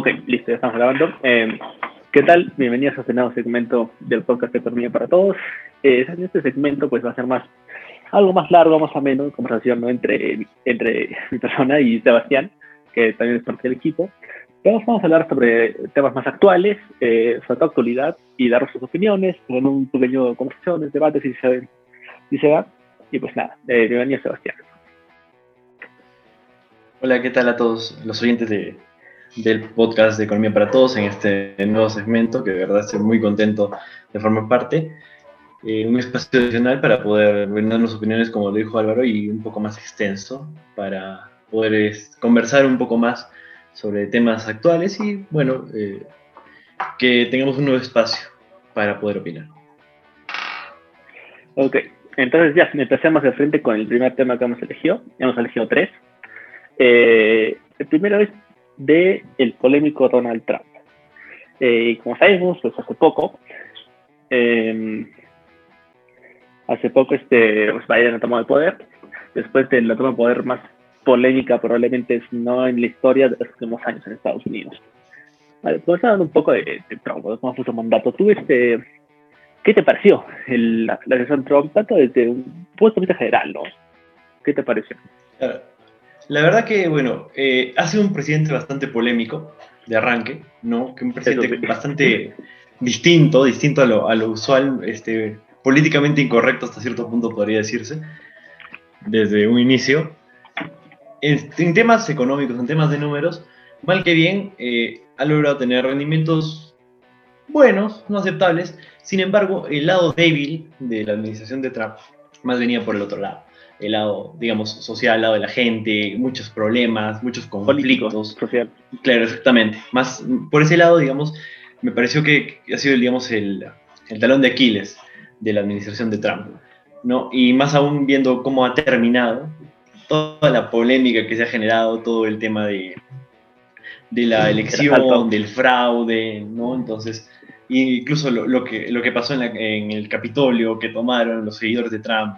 Ok, listo, ya estamos grabando. Eh, ¿Qué tal? Bienvenidos a este nuevo segmento del podcast de Economía para Todos. Eh, en este segmento pues va a ser más algo más largo, más o menos, conversación ¿no? entre, entre mi persona y Sebastián, que también es parte del equipo. Pero vamos a hablar sobre temas más actuales, eh, sobre actualidad y dar sus opiniones, con un pequeño conversaciones, debates si se, si se da. Y pues nada, eh, bienvenido Sebastián. Hola, ¿qué tal a todos los oyentes de, del podcast de Economía para Todos en este nuevo segmento, que de verdad estoy muy contento de formar parte. Eh, un espacio adicional para poder brindarnos opiniones, como lo dijo Álvaro, y un poco más extenso para poder conversar un poco más sobre temas actuales y, bueno, eh, que tengamos un nuevo espacio para poder opinar. Ok, entonces ya empecemos de frente con el primer tema que hemos elegido. Hemos elegido tres. Eh, el primero es de el polémico Donald Trump. Eh, como sabemos, pues hace poco, eh, hace poco este, pues Biden ha tomado el poder, después de la toma de poder más polémica probablemente no en la historia de los últimos años en Estados Unidos. Vale, pues hablando un poco de, Trump, cómo fue su mandato. ¿Tú, este, qué te pareció el, la, elección Trump, tanto desde un punto de vista general, ¿no? ¿Qué te pareció? La verdad que, bueno, eh, ha sido un presidente bastante polémico de arranque, ¿no? Que un presidente bastante distinto, distinto a lo, a lo usual, este, políticamente incorrecto hasta cierto punto podría decirse, desde un inicio. En, en temas económicos, en temas de números, mal que bien, eh, ha logrado tener rendimientos buenos, no aceptables. Sin embargo, el lado débil de la administración de Trump más venía por el otro lado el lado, digamos, social, el lado de la gente, muchos problemas, muchos conflictos. social. Claro, exactamente. Más por ese lado, digamos, me pareció que ha sido, digamos, el, el talón de Aquiles de la administración de Trump. ¿no? Y más aún viendo cómo ha terminado, toda la polémica que se ha generado, todo el tema de, de la elección, del fraude, ¿no? Entonces, incluso lo, lo, que, lo que pasó en, en, el Capitolio, que tomaron los seguidores de Trump,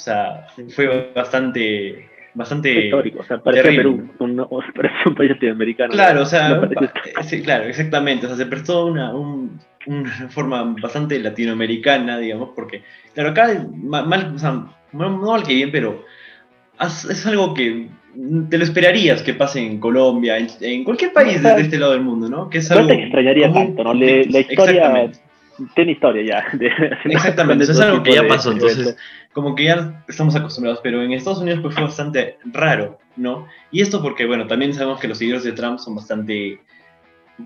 o sea, fue bastante bastante histórico, o sea, parece Perú, un, parece un país latinoamericano. Claro, o sea, sí, claro, exactamente, o sea, se prestó una, un, una forma bastante latinoamericana, digamos, porque, claro, acá mal, o sea, no mal que bien, pero es algo que te lo esperarías que pase en Colombia, en, cualquier país de este lado del mundo, ¿no? Que es algo no te extrañaría tanto, ¿no? Le, la historia tiene historia ya. Exactamente, eso es algo que ya pasó, entonces como que ya estamos acostumbrados, pero en Estados Unidos pues fue bastante raro, ¿no? Y esto porque, bueno, también sabemos que los seguidores de Trump son bastante,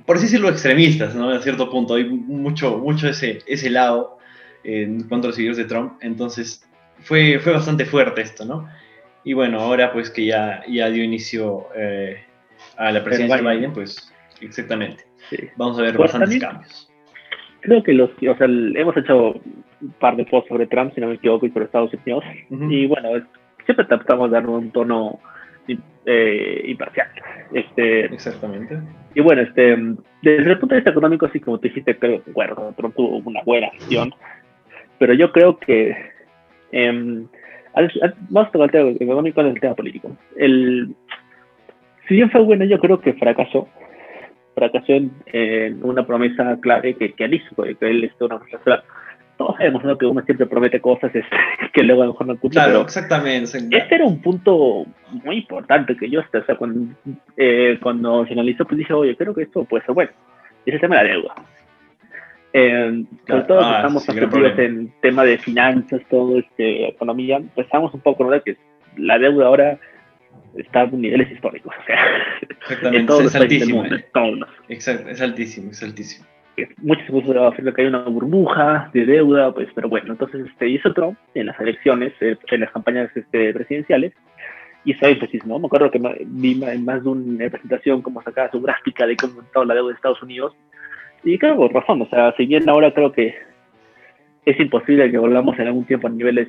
por así decirlo, extremistas, ¿no? A cierto punto, hay mucho, mucho ese, ese lado en cuanto a los seguidores de Trump, entonces fue, fue bastante fuerte esto, ¿no? Y bueno, ahora pues que ya, ya dio inicio eh, a la presidencia de Biden, pues exactamente. Vamos a ver pues bastantes cambios creo que los, o sea, hemos hecho un par de posts sobre Trump, si no me equivoco, y sobre Estados Unidos. Y bueno, siempre tratamos de dar un tono eh, imparcial. Este, Exactamente. Y bueno, este, desde el punto de vista económico, sí, como te dijiste, creo que bueno, Trump tuvo una buena acción. Pero yo creo que. Eh, vamos a tocar el tema económico el tema político. El, si bien fue bueno, yo creo que fracasó fracasó en, una promesa clave que, que él hizo, que él es una promesa Todos sabemos ¿no? que uno siempre promete cosas este, que luego a lo mejor no cumple. Claro, exactamente. Este era un punto muy importante que yo, o sea, cuando, eh, cuando se analizó, pues dije, oye, creo que esto puede ser bueno. Y es el tema de la deuda. Eh, sobre todo ah, estamos sí, en tema de finanzas, todo este, economía, pues estamos un poco, ¿no? Que la deuda ahora está a niveles históricos. O sea, Exactamente, es altísimo. Exacto, es altísimo, es altísimo. Muchos se a que hay una burbuja de deuda, pues, pero bueno, entonces este, hizo Trump en las elecciones, eh, en las campañas este, presidenciales, hizo énfasis, ¿no? Me acuerdo que vi en más de una presentación como sacaba su gráfica de cómo estaba la deuda de Estados Unidos, y creo por razón, o sea, si bien ahora creo que es imposible que volvamos en algún tiempo a niveles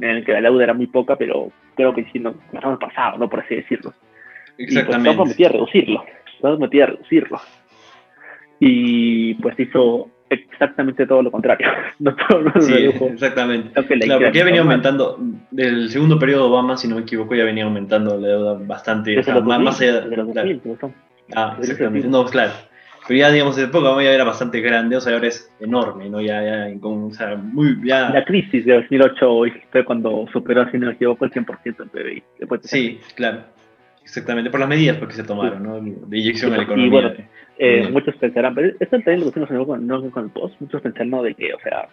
en el que la deuda era muy poca, pero creo que sí nos, hemos pasado, ¿no? Por así decirlo. Exactamente. Y pues metía a reducirlo, nos metía a reducirlo. Y pues hizo exactamente todo lo contrario. no todo sí, exactamente. Claro, porque ya venía aumentando, del segundo periodo Obama, si no me equivoco, ya venía aumentando la deuda bastante. Desde los más, allá, de los 2000, Ah, exactamente. No, claro. Pero ya, digamos, de época ya era bastante grande, o sea, ahora es enorme, ¿no? Ya, ya, con, o sea, muy, ya... La crisis de 2008 fue cuando superó, si no me equivoco, el 100% del PBI. sí, claro. Exactamente, por las medidas porque se tomaron, ¿no? De inyección a la economía. Y bueno, eh, muchos pensarán, pero esto también lo decimos con, no con el post, muchos pensarán, ¿no? De que, o sea,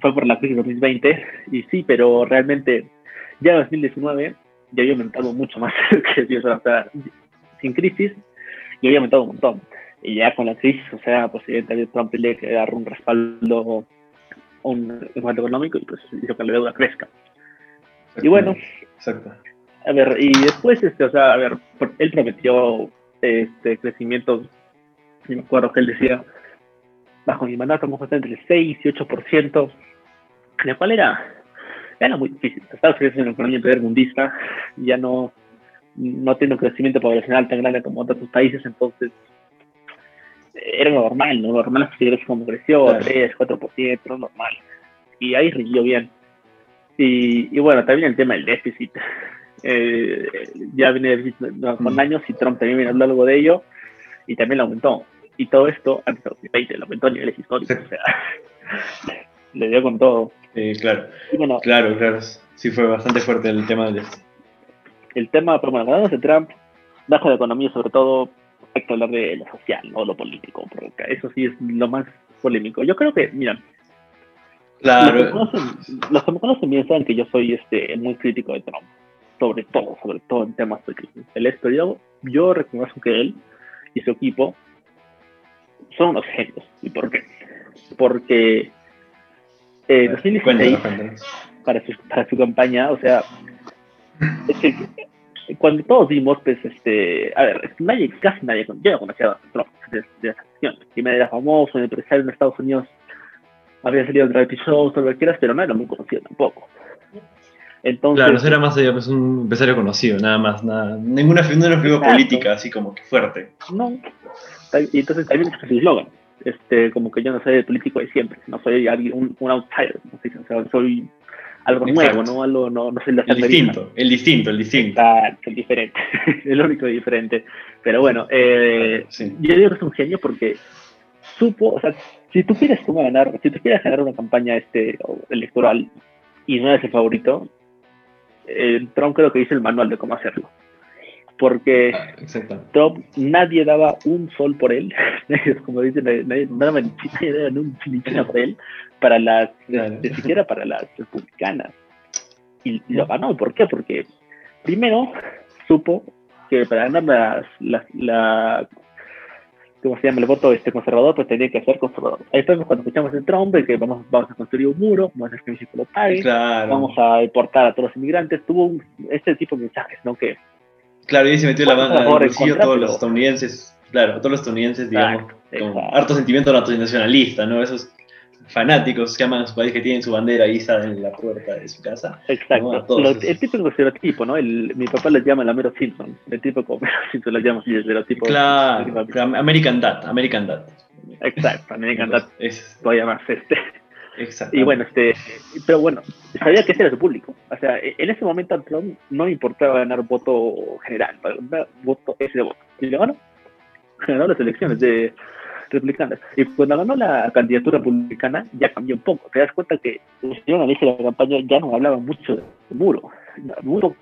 fue por la crisis de 2020, y sí, pero realmente ya en 2019 ya había aumentado mucho más que o sea, sin crisis, ya había aumentado un montón y ya con la crisis, o sea, pues evidentemente Trump le que dar un respaldo un respaldo económico y pues hizo que la deuda crezca. Y bueno, Exacto. a ver, y después, este, o sea, a ver, él prometió este crecimiento, y me acuerdo que él decía, bajo mi mandato vamos a estar entre el 6 y 8%, la cual era, era muy difícil. Estados Unidos es una economía mundista, ya no, no tiene un crecimiento poblacional tan grande como otros países, entonces era normal, ¿no? Normal es como creció, claro. 3, 4%, normal. Y ahí rindió bien. Y, y, bueno, también el tema del déficit. Eh, ya viene con mm. años y Trump también viene hablando algo de ello y también lo aumentó. Y todo esto antes de 2020 lo aumentó a niveles históricos. O sea, le dio con todo. claro. claro, claro. Sí fue bastante fuerte el tema del El tema, pero bueno, hablando de Trump, bajo la economía sobre todo, hay que hablar de lo social, no lo político, porque eso sí es lo más polémico. Yo creo que, mira, claro. los, que me conocen, bien saben que yo soy este muy crítico de Trump, sobre todo, sobre todo en temas políticos. El yo, yo reconozco que él y su equipo son unos genios. ¿Y por qué? Porque eh, 2016, para su, para su campaña, o sea, es que cuando todos vimos, pues, este, a ver, nadie, casi nadie, yo no conocía a Trump de, de esa sesión. me era famoso, un empresario en Estados Unidos, había salido en reality shows, todo lo que quieras, pero no era muy conocido tampoco. Entonces, claro, era más allá, pues, un empresario conocido, nada más, nada, ninguna, figura política así como que fuerte. No, y entonces también es su eslogan, este, como que yo no soy el político de siempre, no soy alguien, un, un outsider, ¿no? o sea, soy algo nuevo, ¿no? Algo, no, no sé, el distinto, el distinto, el distinto. el diferente, el único diferente. Pero bueno, eh, yo digo que es un genio porque supo, o sea, si tú quieres ganar, si tú quieres ganar una campaña este electoral y no eres el favorito, eh, Trump creo que dice el manual de cómo hacerlo. Porque ah, Trump, nadie daba un sol por él, como dicen, nadie, nadie, daba un por él, para las, ni siquiera para las republicanas. Y lo ganó, ¿por qué? Porque primero supo que para ganar las, las, la, ¿cómo se llama? El voto este conservador, pues tenía que ser conservador. Ahí fue cuando escuchamos el Trump, que vamos, vamos a construir un muro, vamos a hacer que México lo pague, vamos a deportar a todos los inmigrantes. Tuvo este tipo de mensajes, ¿no? Que, claro, y se metió la mano en bolsillo a todos los estadounidenses, claro, a todos los estadounidenses, digamos, con harto sentimiento nacionalista, ¿no? Esos fanáticos que aman a su país, que tienen su bandera ahí en la puerta de su casa. Exacto. el típico estereotipo, ¿no? El, mi papá les llama el Amero Simpson. El tipo como Simpson lo llama así, el estereotipo. Claro, American Dad, American Dad. Exacto, American Dad. Es... Todavía más este. Exacto. Y bueno, este, pero bueno, sabía que ese era su público. O sea, e, en ese momento a Trump no importaba ganar voto general, voto ese de voto. Y le ganó. Ganó las elecciones de republicanas. Y cuando ganó la candidatura republicana, ya cambió un poco. Te das cuenta que si uno analiza la campaña, ya no hablaba mucho del muro. muro,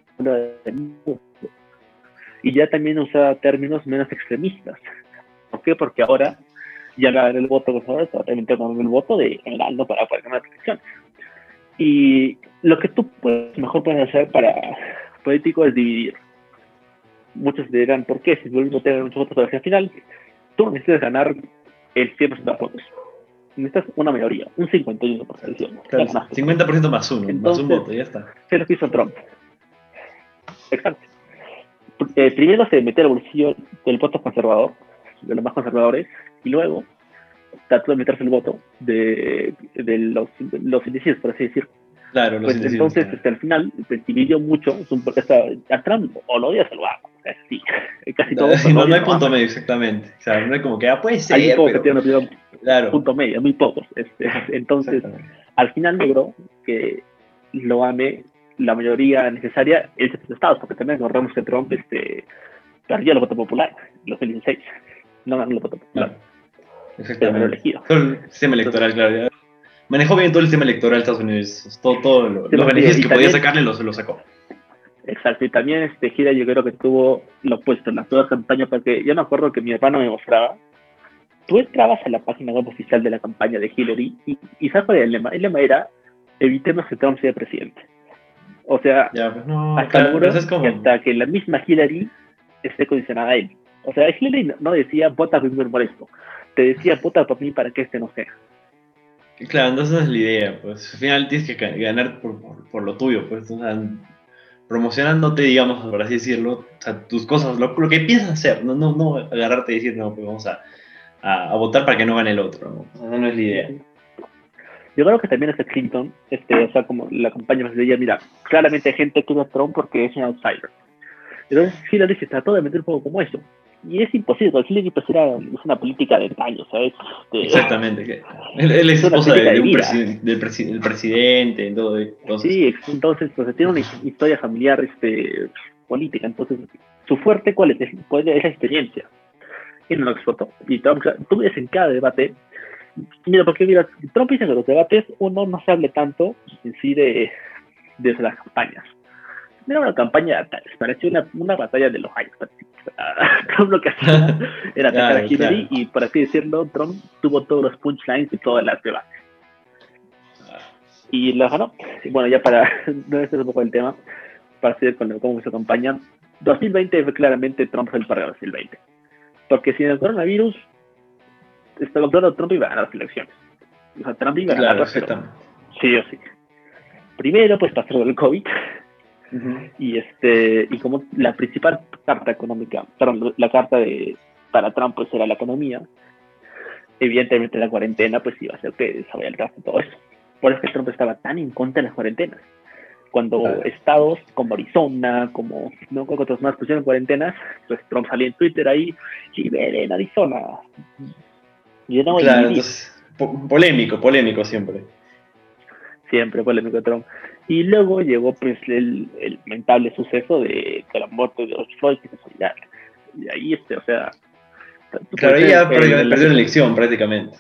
Y ya también usaba términos menos extremistas. ¿Por qué? Porque ahora ya ganó el voto conservador, realmente con el voto de general, no para poder ganar elecciones. Y lo que tú puedes, mejor puedes hacer para político es dividir. Muchos dirán, ¿por qué? Si vuelvo a tener muchos votos al final, tú necesitas ganar el 100% de votos. Necesitas una mayoría, un 51%. Claro, 50% más uno, más un voto, ya está. Se lo hizo Trump. Exacto. Eh, primero se metió al bolsillo del voto conservador, de los más conservadores, y luego trató de meterse el voto de, de los, los indecisos, por así decirlo. Claro, pues entonces, hasta el final, pues, dividió mucho, porque a Trump o lo odias o lo sí, casi todo. No, no, hay punto medio, exactamente. O sea, no hay como que, ah, puede ser. Hay pocos que tienen claro. punto medio, muy pocos. Este, entonces, al final logró que lo ame la mayoría necesaria en los estados, porque también recordamos que Trump este, perdió el voto popular. 2016. No ganó el voto popular. Exactamente. Elegido. el sistema electoral, claro. Manejó bien todo el sistema electoral de Estados Unidos. Todo, todo lo, los beneficios que podía sacarle los, los sacó. Exacto, y también este Gira yo creo que tuvo lo opuesto en las todas campañas, porque yo me acuerdo que mi hermano me mostraba, tú entrabas a la página web oficial de la campaña de Hillary y, y ¿sabes cuál era el lema? El lema era, evitemos que Trump sea presidente. O sea, pues hasta, que la misma Hillary esté condicionada a él. O sea, Hillary no decía, vota por mí por esto, te decía, vota por mí para que este no sea. Claro, entonces esa es la idea, pues al final tienes que ganar por, por, lo tuyo, pues o sea, promocionándote, digamos, por así decirlo, o sea, tus cosas, lo, que piensas hacer, no, agarrarte y decir, no, pues vamos a, votar para que no gane el otro, ¿no? no es la idea. Yo creo que también este Clinton, este, o sea, como la campaña más decía, mira, claramente hay gente que a Trump porque es un outsider. Entonces Hillary se trató de meter un poco como eso. Y es imposible, porque Hillary pues era, es una política de años, ¿sabes? Este, Exactamente. Él, es esposa de, un del, presidente, todo, Sí, entonces pues, tiene una historia familiar este, política. Entonces, su fuerte, ¿cuál es? es la experiencia. Y no lo explotó. Y Trump, tú ves en cada debate Mira, porque mira, Trump dice que los debates uno no se hable tanto en sí de, de las campañas. Era una campaña tal, parecía una, una batalla de los años. Trump lo que hacía era atacar a Hillary y, por así decirlo, Trump tuvo todos los punchlines y todas las debates. Y lo ganó. Bueno, ya para no es un poco el tema, para seguir con cómo fue su campaña, 2020 fue claramente Trump fue el de 2020. Porque sin el coronavirus, estaba claro Trump iba a ganar las elecciones. O sea, Trump iba a ganar claro, Sí o sí. Primero, pues pasó el COVID. Y este y como la principal carta económica, perdón, la carta de para Trump pues era la economía, evidentemente la cuarentena pues iba a hacer que desarrollara todo eso. Por eso que Trump estaba tan en contra de las cuarentenas. Cuando estados como Arizona, como no otros más pusieron cuarentenas, pues Trump salió en Twitter ahí, y en Arizona, claro, entonces, polémico, polémico siempre. Siempre polémico Trump. Y luego llegó pues el, el lamentable suceso de, la muerte de George Floyd, que se Y ahí, este, o sea... Claro, ya perdió, la elección prácticamente.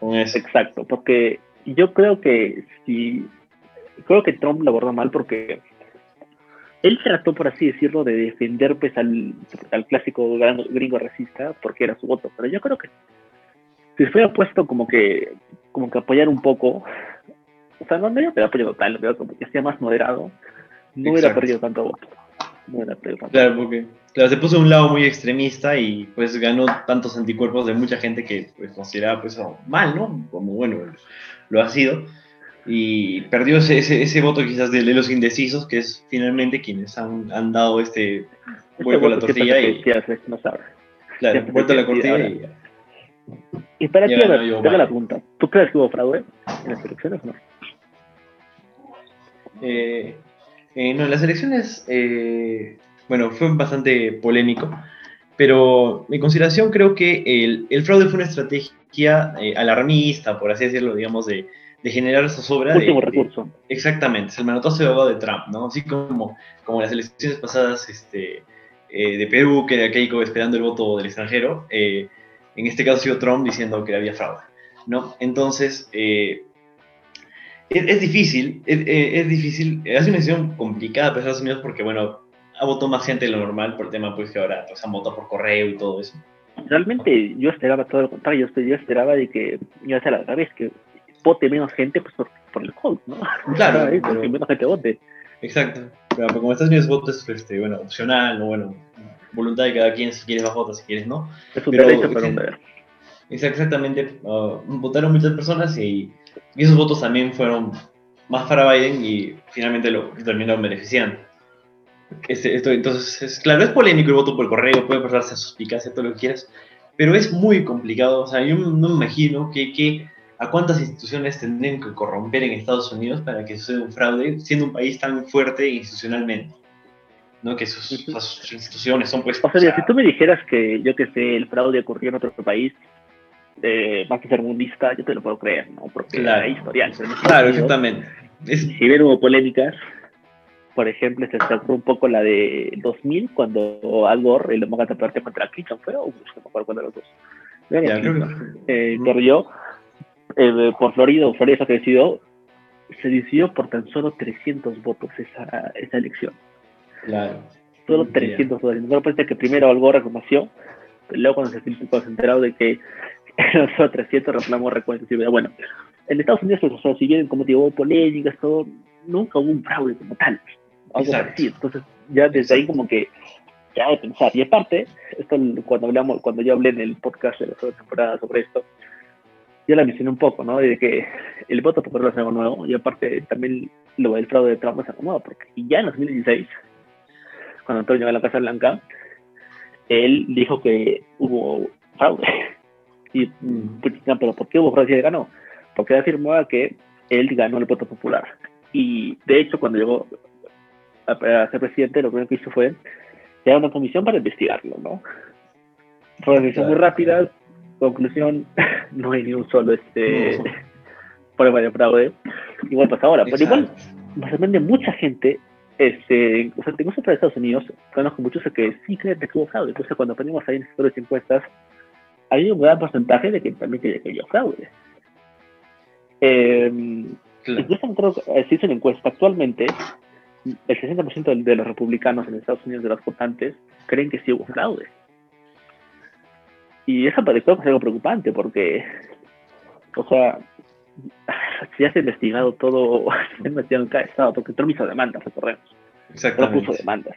Exacto, porque yo creo que si... Creo que Trump lo abordó mal porque él trató, por así decirlo, de defender pues al, al clásico gringo racista porque era su voto, pero yo creo que si hubiera puesto como que, como que apoyar un poco, o sea, no, no hubiera apoyado total, pero como que sea más moderado, no hubiera perdido tanto voto. No hubiera perdido tanto claro, porque claro, se puso a un lado muy extremista y pues ganó tantos anticuerpos de mucha gente que pues consideraba pues mal, ¿no? Como bueno, lo ha sido. Y perdió ese, ese, voto quizás de, los indecisos, que es finalmente quienes han, han dado este vuelvo a la tortilla y... no sabe. Claro, vuelto a la tortilla y y para ti, ver, la pregunta. ¿Tú crees que hubo fraude en las elecciones o no? Eh, eh, no, en las elecciones, eh, bueno, fue bastante polémico, pero mi consideración creo que el, el fraude fue una estrategia alarmista, por así decirlo, digamos, de, de generar zozobra. Último de, recurso. exactamente, es el manotazo de abogado de Trump, ¿no? Así como, como las elecciones pasadas este, de Perú, que era Keiko esperando el voto del extranjero, en este caso ha sido Trump diciendo que había fraude, ¿no? Entonces, eh, es, difícil, es, difícil, es una decisión complicada para Estados Unidos porque, bueno, ha votado más gente de lo normal por el tema, pues que ahora pues, han votado por correo y todo eso. Realmente yo esperaba todo lo contrario, yo, esperaba de que iba a ser la vez, que vote menos gente pues, por, por el COVID, ¿no? Claro, que menos gente vote. Exacto, pero como Estados Unidos voto es este, bueno, opcional, ¿no? bueno, voluntad de cada quien, si quieres vas votar, si quieres no. Es un derecho, pero un deber. Exactamente, uh, votaron muchas personas y, esos votos también fueron más para Biden y finalmente lo terminaron beneficiando. Este, esto, entonces, es, claro, es polémico el voto por correo, puede pasarse a suspicacia, todo lo que quieras, pero es muy complicado. O sea, yo no me imagino que, que a cuántas instituciones tendrían que corromper en Estados Unidos para que suceda un fraude, siendo un país tan fuerte institucionalmente. ¿no? Que sus, instituciones son pues... O sea, si tú me dijeras que, yo que sé, el fraude ocurrió en otro país, eh, más que ser mundista, yo te lo puedo creer, ¿no? Porque claro. hay historial. Claro, exactamente. Si bien hubo polémicas, por ejemplo, se sacó un poco la de 2000, cuando Al Gore, el demócrata, perdió contra Clinton, fue, o no me acuerdo cuál de los dos. Eh, perdió eh, por Florida, Florida se decidió, se decidió por tan solo 300 votos esa, esa elección. Claro. Solo 300 votos. No parece que primero Al Gore reconoció, luego cuando se, cuando se enteró de que 300 reclamó recuentos y bueno, en Estados Unidos, pues, o sea, si bien como digo, polémicas, todo, nunca hubo un fraude como tal algo Entonces, ya desde ahí como que ya de pensar. Y aparte, esto cuando hablamos, cuando yo hablé en el podcast de la segunda temporada sobre esto, ya la mencioné un poco, ¿no? De que el voto popular es algo nuevo y aparte también lo del fraude de Trump es algo nuevo, porque ya en 2016, cuando Antonio llegó a la Casa Blanca, él dijo que hubo fraude. Y, pues, pero ¿por qué si él ganó? Porque afirmaba que él ganó el voto popular. Y de hecho, cuando llegó a, ser presidente, lo primero que hizo fue crear una comisión para investigarlo, ¿no? Fue una decisión muy rápida, conclusión, no hay ni un solo este, prueba de fraude. Igual pasa ahora, pero igual me sorprende mucha gente, este, o sea, incluso para Estados Unidos, conozco muchos que sí creen que hubo fraude. Entonces, cuando ponemos ahí en las encuestas, hay un gran porcentaje de que también creen que hubo fraude. Eh, Incluso creo que se hizo una encuesta actualmente el 60% de los republicanos en Estados Unidos, de los votantes, creen que sí hubo fraude. Y eso es algo preocupante porque, o sea, si has investigado todo, se ha investigado en cada estado, porque Trump hizo demandas, recordemos. Exactamente. puso demandas.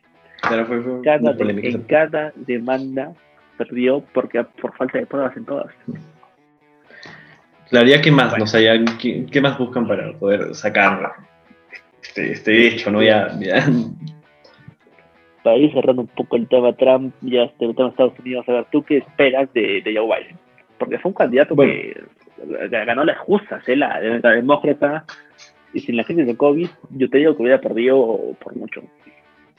en cada demanda perdió porque por falta de pruebas en todas. Claro, ya qué más, no ¿qué, ¿qué, más buscan para poder sacar este, este hecho, ¿no? Ya, ya. Para ir cerrando un poco el tema Trump, ya este, el tema Estados Unidos, a ver, ¿tú qué esperas de, de Joe Biden? Porque fue un candidato que ganó las justas, ¿eh? la, la demócrata, y sin la crisis de COVID, yo te digo que hubiera perdido por mucho.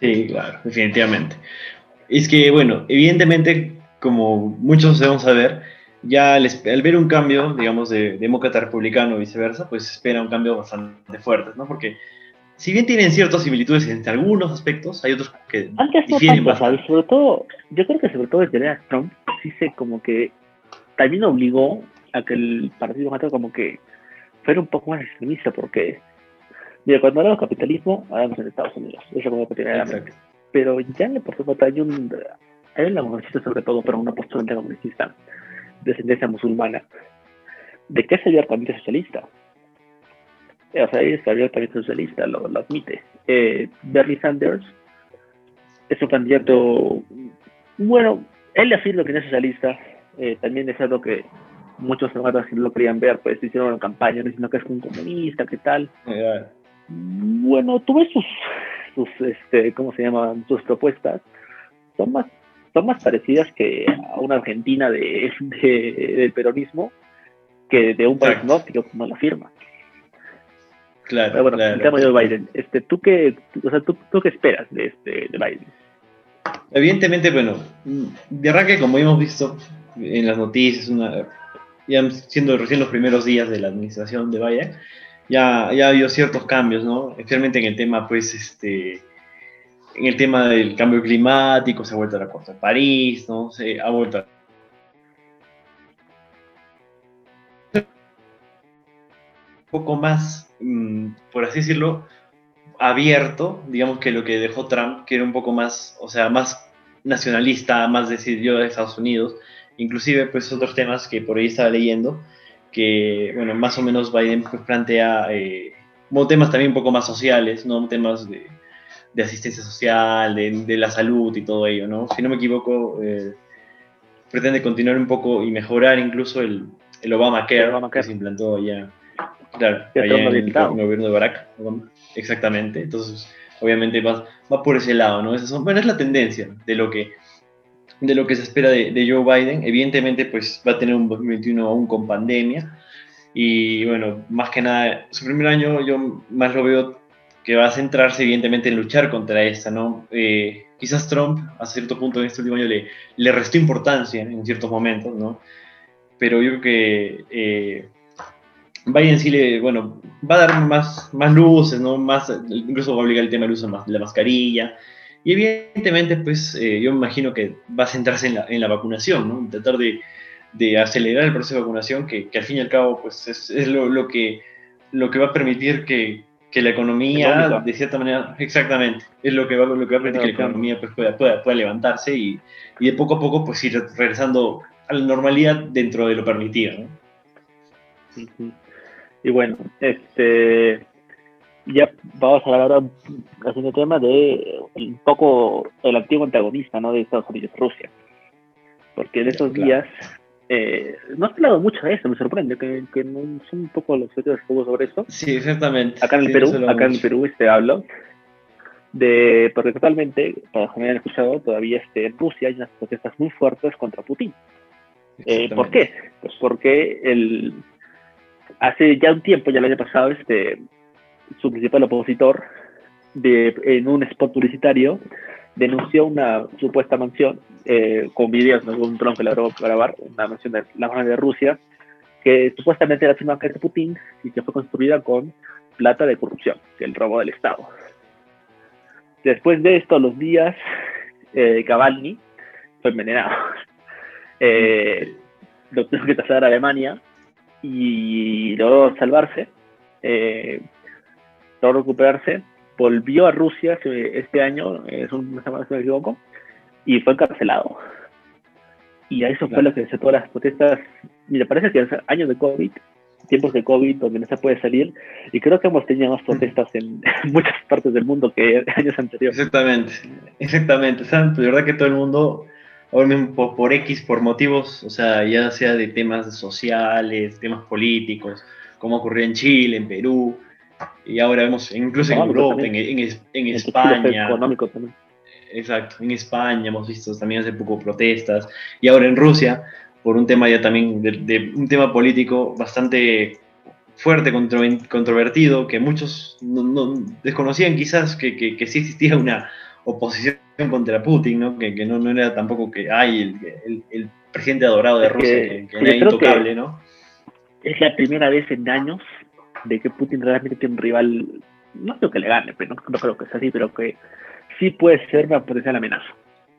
Sí, claro, definitivamente. Es que, bueno, evidentemente, como muchos debemos saber, ya al, al, ver un cambio, digamos, de demócrata republicano o viceversa, pues espera un cambio bastante fuerte, ¿no? Porque si bien tienen ciertas similitudes entre algunos aspectos, hay otros que Antes difieren no Sobre todo, yo creo que sobre todo desde Trump, sí se como que también obligó a que el Partido Demócrata como que fuera un poco más extremista, porque mira, cuando hablamos de capitalismo, hablamos en Estados Unidos, eso como que tiene Pero ya en el Partido hay un hay una congresista sobre todo, pero una postura congresista de descendencia musulmana, de es el también socialista o sea, es abiertamente socialista, lo, lo admite. Eh, Bernie Sanders es un candidato, bueno, él afirma que no es socialista, eh, también es algo que muchos demócratas no lo querían ver, pues hicieron una campaña diciendo que es un comunista, ¿qué tal? Bueno, tuve sus, sus, este, ¿cómo se llaman? Sus propuestas. Son más, son más parecidas que a una Argentina de, de del peronismo que de un país como la firma. Claro, bueno, el tema de Biden. Este, ¿tú, qué, o sea, ¿tú, ¿tú, qué esperas de, este, de Biden? Evidentemente, bueno, de arranque, como hemos visto en las noticias, una, ya siendo recién los primeros días de la administración de Biden, ya, ya ha habido ciertos cambios, ¿no? Especialmente en el tema, pues, este, en el tema del cambio climático, se ha vuelto a la costa de París, ¿no? Se ha vuelto a poco más, mm, por así decirlo, abierto, digamos que lo que dejó Trump, que era un poco más, o sea, más nacionalista, más decidido de Estados Unidos, inclusive pues otros temas que por ahí estaba leyendo, que bueno, más o menos Biden pues, plantea eh, temas también un poco más sociales, ¿no? Temas de, de asistencia social, de, de, la salud y todo ello, ¿no? Si no me equivoco, eh, pretende continuar un poco y mejorar incluso el, el Obamacare, Obamacare. que se implantó ya Claro, allá en el, gobierno de Barack Exactamente. Entonces, obviamente va, va por ese lado, ¿no? Esas son, bueno, es la tendencia de lo que, de lo que se espera de, de, Joe Biden. Evidentemente, pues va a tener un 2021 aún con pandemia. Y bueno, más que nada, su primer año yo más lo veo que va a centrarse evidentemente en luchar contra esta, ¿no? Eh, quizás Trump a cierto punto en este último año le, le restó importancia en ciertos momentos, ¿no? Pero yo creo que eh, Biden sí le, bueno, va a dar más, más luces, ¿no? Más, incluso va a obligar el tema del uso de la mascarilla. Y evidentemente, pues eh, yo me imagino que va a centrarse en la, en la vacunación, ¿no? Tratar de, de, acelerar el proceso de vacunación, que, que, al fin y al cabo, pues es, es lo, lo, que, lo que va a permitir que, que la economía, de cierta manera, exactamente, es lo que va, lo que va a permitir que la economía pues, pueda, pueda, pueda, levantarse y, y, de poco a poco pues ir regresando a la normalidad dentro de lo permitido, ¿no? Y bueno, este ya vamos a hablar ahora haciendo tema de un poco el antiguo antagonista ¿no? de Estados Unidos, Rusia. Porque en esos días eh, no ha hablado mucho de eso, me sorprende que, que no son un poco los hechos sobre eso. Sí, exactamente. Acá en el Perú, acá en el Perú este hablo de porque totalmente, para los que escuchado, todavía este, en Rusia hay unas protestas muy fuertes contra Putin. Eh, ¿Por qué? Pues porque el, hace ya un tiempo, ya el año pasado, este, su principal opositor, de, en un spot publicitario, denunció una supuesta mansión eh, con videos, ¿no? un dron que logró grabar, una mansión de la mano de Rusia, que supuestamente era firmada de Putin y que fue construida con plata de corrupción, el robo del Estado. Después de esto, los días, eh, fue envenenado. Eh, lo tuvo que trasladar a Alemania y logró salvarse. Eh, recuperarse, volvió a Rusia este año, es un semana si me equivoco, y fue encarcelado. Y a eso fue lo que todas las protestas. me parece que años de COVID, tiempos de COVID donde no se puede salir, y creo que hemos tenido más protestas en, muchas partes del mundo que años anteriores. Exactamente, exactamente. de verdad que todo el mundo, por, por X, por motivos, o sea, ya sea de temas sociales, temas políticos, como ocurrió en Chile, en Perú, y ahora vemos, incluso en Europa, en, en, España. Económico también. Exacto, en España hemos visto también hace poco protestas. Y ahora en Rusia, por un tema ya también, de, un tema político bastante fuerte, controvertido, que muchos no, desconocían quizás que, que, que, sí existía una oposición contra Putin, ¿no? Que, que no, no, era tampoco que hay el, el, el, presidente adorado de Rusia, que, que, era intocable, ¿no? Es la primera vez en años de que Putin realmente tiene un rival, no creo que le gane, pero no, creo que sea así, pero que sí puede ser una potencial amenaza.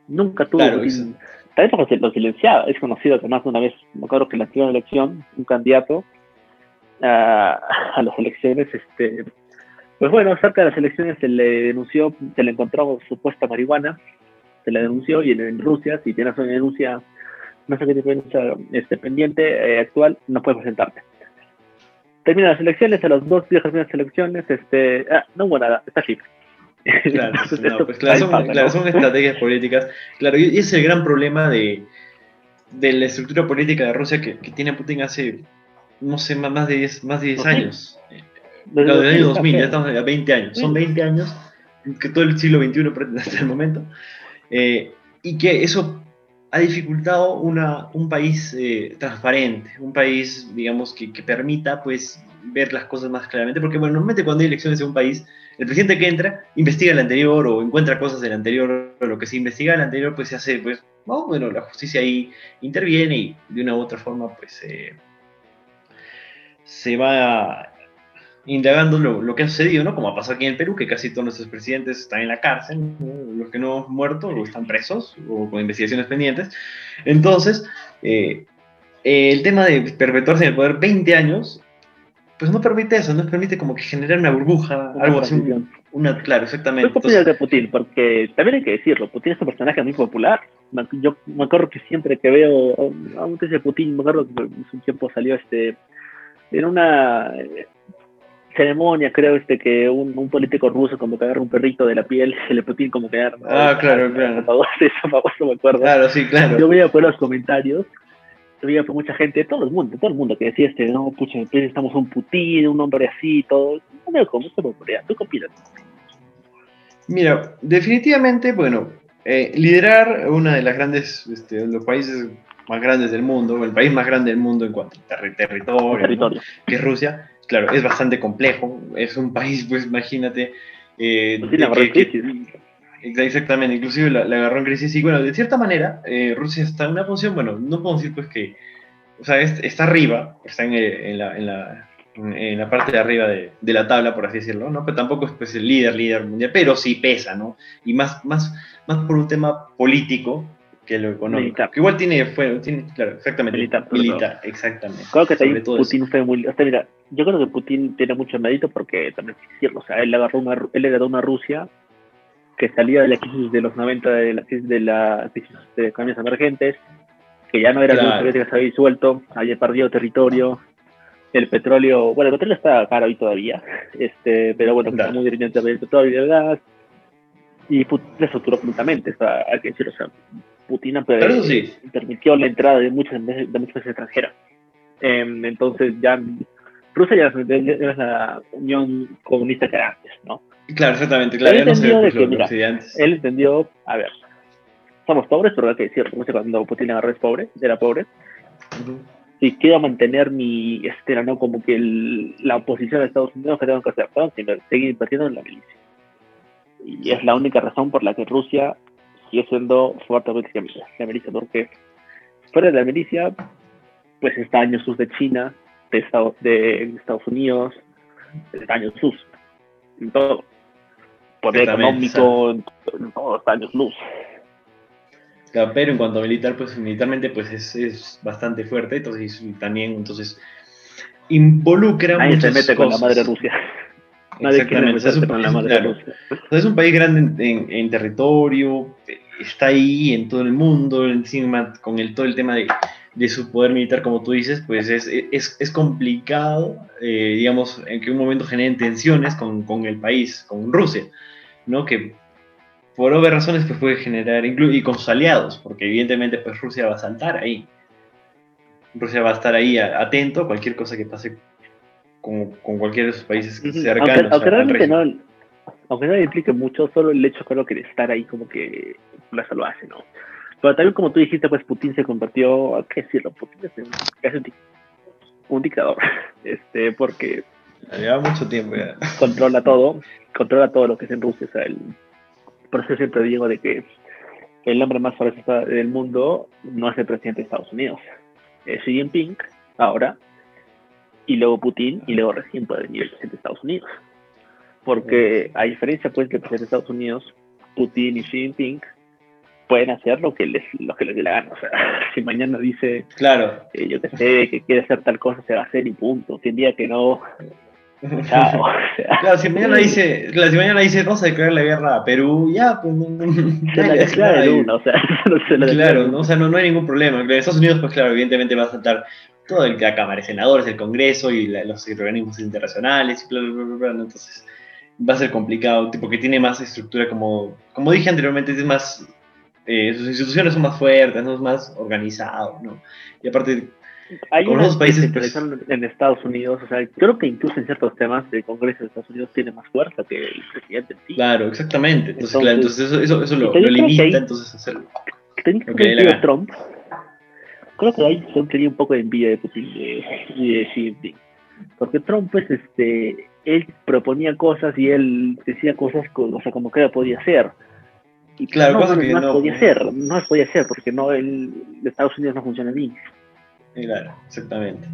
Nunca tuvo claro, Putin, tal vez lo silenciaba, es conocido que más de una vez, me acuerdo que en la antigua elección, un candidato a, a las elecciones, este, pues bueno, cerca de las elecciones se le denunció, se le encontró supuesta marihuana, se le denunció y en, Rusia, si tienes una denuncia, no sé qué tipo de denuncia este, pendiente eh, actual, no puedes presentarte terminan las elecciones, a los dos días de las elecciones, este, ah, no hubo nada, está así. Claro, pues claro, son, estrategias políticas. Claro, y es el gran problema de, de la estructura política de Rusia que, que, tiene Putin hace, no sé, más de 10, más de 10 años. Desde el año 2000, ya estamos a 20 años. Son 20 años, que todo el siglo XXI hasta el momento. Eh, y que eso ha dificultado una, un país eh, transparente, un país, digamos, que, permita, pues, ver las cosas más claramente, porque, bueno, normalmente cuando hay elecciones en un país, el presidente que entra investiga el anterior o encuentra cosas del anterior, o lo que se investiga el anterior, pues se hace, pues, bueno, la justicia ahí interviene y de una u otra forma, pues, eh, se va indagando lo, que ha sucedido, ¿no? Como ha pasado aquí en el Perú, que casi todos nuestros presidentes están en la cárcel, los que no han muerto o están presos o con investigaciones pendientes. Entonces, eh, el tema de perpetuarse en el poder 20 años, pues no permite eso, no permite como que generar una burbuja, algo así. Una, claro, exactamente. Entonces, de Putin, porque también hay que decirlo, Putin es un personaje muy popular. Yo me acuerdo que siempre que veo a un de Putin, me acuerdo que hace un tiempo salió este en una ceremonia, creo, este que un, un, político ruso como que agarra un perrito de la piel se le Putin como que agarra. Ah, claro, claro. Eso me acuerdo. Claro, sí, claro. Yo veía por los comentarios, veía por mucha gente, todo el mundo, todo el mundo que decía este, no, pucha, estamos un Putin, un hombre así, todo. No me como ¿tú qué opinas? Mira, definitivamente, bueno, eh, liderar una de las grandes, este, los países más grandes del mundo, el país más grande del mundo en cuanto a territorio, territorio. que es Rusia, claro, es bastante complejo. Es un país, pues imagínate. Eh, exactamente, inclusive la, agarró en crisis. Y bueno, de cierta manera, eh, Rusia está en una posición, bueno, no puedo decir pues que, o sea, está arriba, está en, la, en, la parte de arriba de, la tabla, por así decirlo, ¿no? Pero tampoco es pues, el líder, líder mundial, pero sí pesa, ¿no? Y más, más, más por un tema político que lo económico. Que igual tiene, fue, tiene, claro, exactamente. Militar. Militar, exactamente. Creo que también Putin fue muy... O sea, mira, yo creo que Putin tiene mucho mérito porque también decirlo, o sea, él agarró una, él agarró una Rusia que salía de la crisis de los 90, de la crisis de la crisis de economías emergentes, que ya no era la Unión que se había disuelto, había perdido territorio, el petróleo, bueno, el petróleo está caro hoy todavía, este, pero bueno, está muy dependiente del petróleo y del gas, y Putin estructuró completamente, o sea, hay que decirlo, o sea, Putin permitió la entrada de muchas, de muchas extranjeras. Em, entonces ya Rusia ya, es la Unión Comunista que era antes, ¿no? Claro, exactamente, claro. Él entendió, de que, mira, él entendió, a ver, somos pobres, pero hay que decir, cuando Putin agarró es pobre, era pobre. Si quiero mantener mi estela, ¿no? Como que la oposición de Estados Unidos, que tengo que hacer? seguir invirtiendo en la milicia. Y es la única razón por la que Rusia sigue siendo fuertemente la milicia, porque fuera de la milicia, pues está años sus de China, de, de Estados Unidos, está años sus, en todo. Poder económico, en, todos años luz pero en cuanto a militar, pues militarmente pues es, es bastante fuerte, entonces también entonces involucra Nadie se mete con la madre Rusia. Nadie quiere meterse con la madre Rusia. es un país grande en, territorio, está ahí en todo el mundo, encima con el, todo el tema de, de su poder militar, como tú dices, pues es, es, es complicado, eh, digamos, en que un momento generen tensiones con, con el país, con Rusia, ¿no? Que por obvias razones pues puede generar, y con sus aliados, porque evidentemente pues Rusia va a saltar ahí. Rusia va a estar ahí atento a cualquier cosa que pase con, con cualquiera de sus países cercanos. Aunque, realmente no, aunque no le implique mucho, solo el hecho creo que de estar ahí como que la lo hace, ¿no? Pero también como tú dijiste, pues Putin se convirtió, ¿qué decirlo? Putin es un, un dictador, este, porque... Lleva mucho tiempo ya. Controla todo, controla todo lo que es en Rusia, o sea, el por eso siempre digo de que el hombre más fuerte del mundo no es el presidente de Estados Unidos. Es Xi Jinping, ahora, y luego Putin, y luego recién puede venir el presidente de Estados Unidos. Porque a diferencia pues del presidente de Estados Unidos, Putin y Xi Jinping pueden hacer lo que les lo que les dé la gana. O sea, si mañana dice, claro, eh, yo que sé, que quiere hacer tal cosa, se va a hacer y punto. Si día que no, Chao. Claro, si mañana dice, claro, si mañana dice vamos a declarar la guerra a Perú, ya, pues no, se la declara de una, o sea, no se la Claro, ¿no? o sea, no, no hay ningún problema. En Estados Unidos, pues claro, evidentemente va a saltar todo el, la Cámara de Senadores, el Congreso y los organismos internacionales, y bla, bla, bla, bla, entonces va a ser complicado, tipo que tiene más estructura como, como dije anteriormente, es más, eh, sus instituciones son más fuertes, ¿no? es más organizado, ¿no? Y aparte hay unos países que en Estados Unidos, o sea, creo que incluso en ciertos temas el Congreso de Estados Unidos tiene más fuerza que el presidente en sí. Claro, exactamente. Entonces, claro, entonces eso, eso, lo, lo limita, entonces hacerlo. Okay, Trump, creo que ahí son tenía un poco de envidia de Putin y de, Xi Jinping. Porque Trump, pues, este, él proponía cosas y él decía cosas, o sea, como que él podía hacer. Y claro, no, no, que no, podía hacer, no podía hacer, porque no, el, Estados Unidos no funciona bien. Claro, exactamente.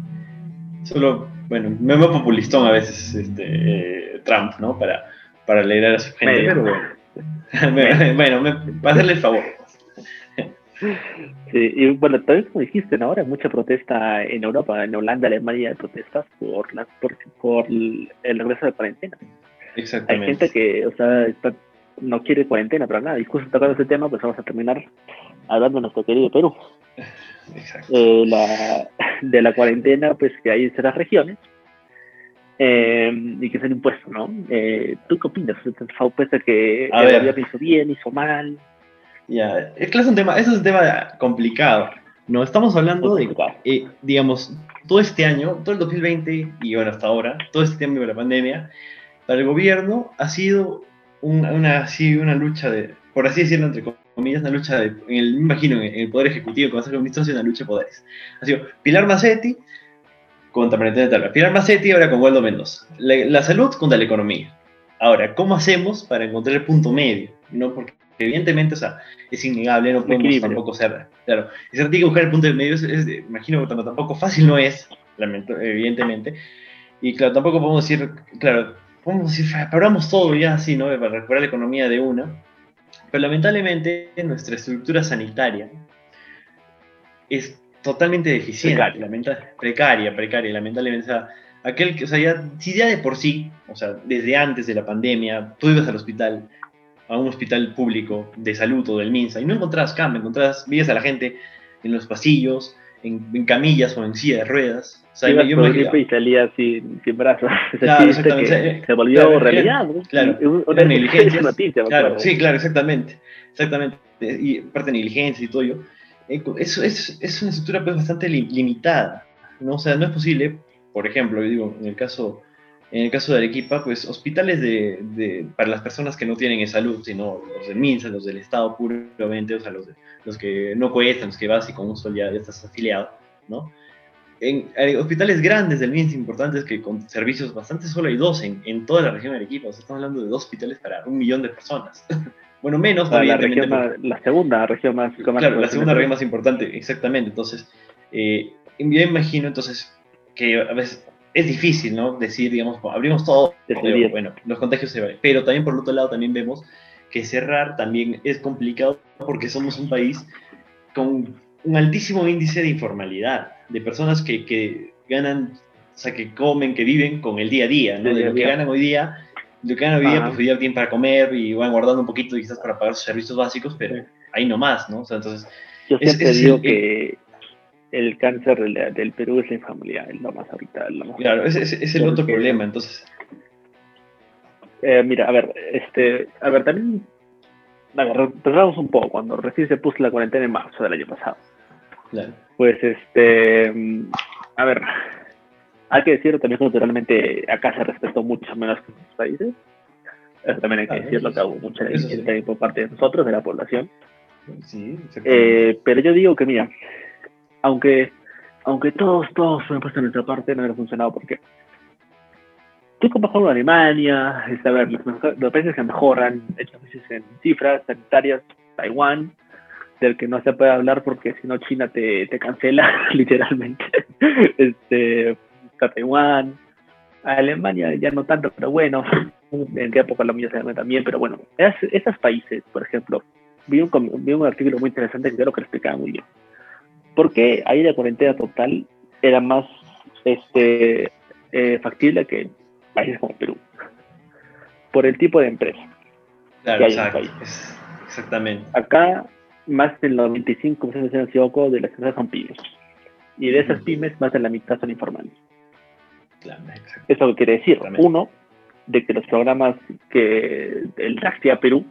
Solo, bueno, me veo populistón a veces este, eh, Trump, ¿no? Para, para alegrar a su gente, pero bueno. bueno, me, va a hacerle el favor. Sí, y bueno, también como dijiste, ¿no? ahora hay mucha protesta en Europa, en Holanda, Alemania, hay protestas por, la, por, por el regreso de cuarentena. Exactamente. Hay gente que, o sea, no quiere cuarentena para nada. Y justo tocando ese tema, pues vamos a terminar hablando de nuestro querido Perú. Eh, la, de la cuarentena, pues que hay en ciertas regiones eh, y que es el impuesto, ¿no? Eh, ¿Tú qué opinas? Puede que a gobierno hizo bien, hizo mal. Ya, es que es un tema, eso es un tema complicado. No, estamos hablando de, digamos, todo este año, todo el 2020 y bueno, hasta ahora, todo este tiempo de la pandemia, para el gobierno ha sido una, así, una lucha de, por así decirlo, entre comillas, una lucha, de, en el, me imagino, en el Poder Ejecutivo, con la Administración, una lucha de poderes. Ha sido Pilar Macetti contra María Talva. Pilar Macetti ahora con Waldo Mendoza. La, salud contra la economía. Ahora, ¿cómo hacemos para encontrar el punto medio? ¿No? Porque evidentemente, o sea, es innegable, no podemos tampoco ser, claro, es tiene que buscar el punto medio, es, imagino que tampoco fácil no es, evidentemente, Y claro, tampoco podemos decir, claro, podemos decir, paramos todo ya así, ¿no? Para recuperar la economía de una. Pero lamentablemente nuestra estructura sanitaria es totalmente deficiente, precaria, precaria, precaria lamentablemente. O sea, aquel que, o sea, ya, si ya de por sí, o sea, desde antes de la pandemia, tú ibas al hospital, a un hospital público de salud o del MINSA, y no encontrabas cama, encontrabas, veías a la gente en los pasillos, en, camillas o en silla de ruedas. O sea, Ibas yo me y salía sin, sin brazos. Claro, exactamente. se volvió realidad. Claro, una, negligencia. claro, sí, claro, exactamente. Exactamente. Y parte de negligencia y todo ello. Eh, eso es, es una estructura pues, bastante limitada. ¿no? O sea, no es posible, por ejemplo, digo, en el caso en el caso de Arequipa, pues hospitales de, de, para las personas que no tienen salud, sino los del MINSA, los del Estado puramente, o sea, los, los que no cuestan, los que vas y con un sol ya, estás afiliado, ¿no? En, hospitales grandes del MINSA importantes que con servicios bastante solo hay dos en, en toda la región de Arequipa, o sea, estamos hablando de dos hospitales para un millón de personas. bueno, menos, la, región la segunda región más... Claro, la segunda región más importante, exactamente. Entonces, eh, yo imagino entonces que a veces es difícil, ¿no? Decir, digamos, abrimos todo, bueno, los contagios se van. Pero también por el otro lado también vemos que cerrar también es complicado porque somos un país con un altísimo índice de informalidad, de personas que, que ganan, o sea, que comen, que viven con el día a día, ¿no? De lo que ganan hoy día, lo que ganan hoy día, pues hoy día tienen para comer y van guardando un poquito quizás para pagar sus servicios básicos, pero ahí no más, ¿no? O sea, entonces... Yo siempre digo que el cáncer del, Perú es la infamiliar, es lo más ahorita. claro, ese es, el otro problema, entonces. Eh, mira, a ver, este, a ver, también, a ver, un poco, cuando recién se puso la cuarentena en marzo del año pasado. Claro. Pues, este, a ver, hay que decirlo también culturalmente acá se respetó mucho menos que en otros países. Eso también hay que decirlo, que hubo mucha sí. por parte de nosotros, de la población. Sí, eh, pero yo digo que, mira, aunque, aunque todos, todos han puesto nuestra parte, no ha funcionado porque tú comparas con Alemania, es, a ver, los, países que mejoran, hechos en cifras sanitarias, Taiwán, del que no se puede hablar porque si no China te, te cancela, literalmente. este, Taiwán, Alemania ya no tanto, pero bueno, en qué época la mía se también, pero bueno, esos países, por ejemplo, vi un, vi un artículo muy interesante que creo que lo explicaba muy bien porque ahí la cuarentena total era más este, eh, factible que países como Perú, por el tipo de empresa. Claro, exacto, exactamente. Acá, más del 95% de de las empresas son pymes. Y de esas pymes, más de la mitad son informales. Claro, Eso quiere decir, uno, de que los programas que el Taxia Perú,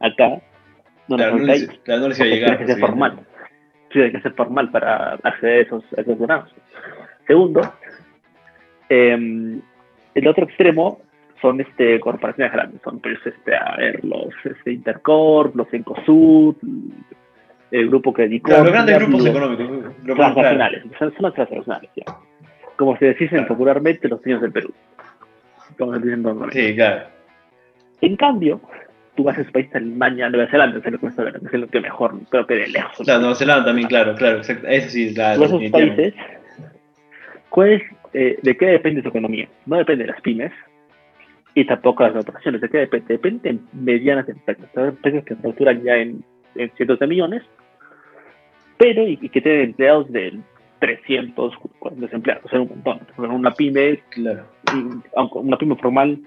acá, no, claro, no, les, claro, no les iba a llegar. Formal tiene que ser formal para acceder a esos, esos programas. Segundo, em, el otro extremo son este, corporaciones grandes, son pues, este, a ver, los este, Intercorp, los Encosud, el grupo Credicor. Claro, los grandes grupos económicos. Transnacionales, son, son las transnacionales, ya. Como se dicen popularmente los niños del Perú. Como se dicen Sí, claro. En cambio, tú vas a ese país, Alemania, Nueva Zelanda, es lo que es lo que mejor, pero que de lejos. Claro, Nueva Zelanda también, claro, claro, exacto. Eso sí, claro. Tú esos países, ¿cuál eh, ¿de qué depende su economía? No depende de las pymes y tampoco de las operaciones. ¿De qué depende? Depende de medianas empresas, empresas que facturan ya en, en, cientos de millones, pero y, que tienen empleados de 300, 400 empleados, o sea, un montón. Una pyme, claro. aunque una pyme formal,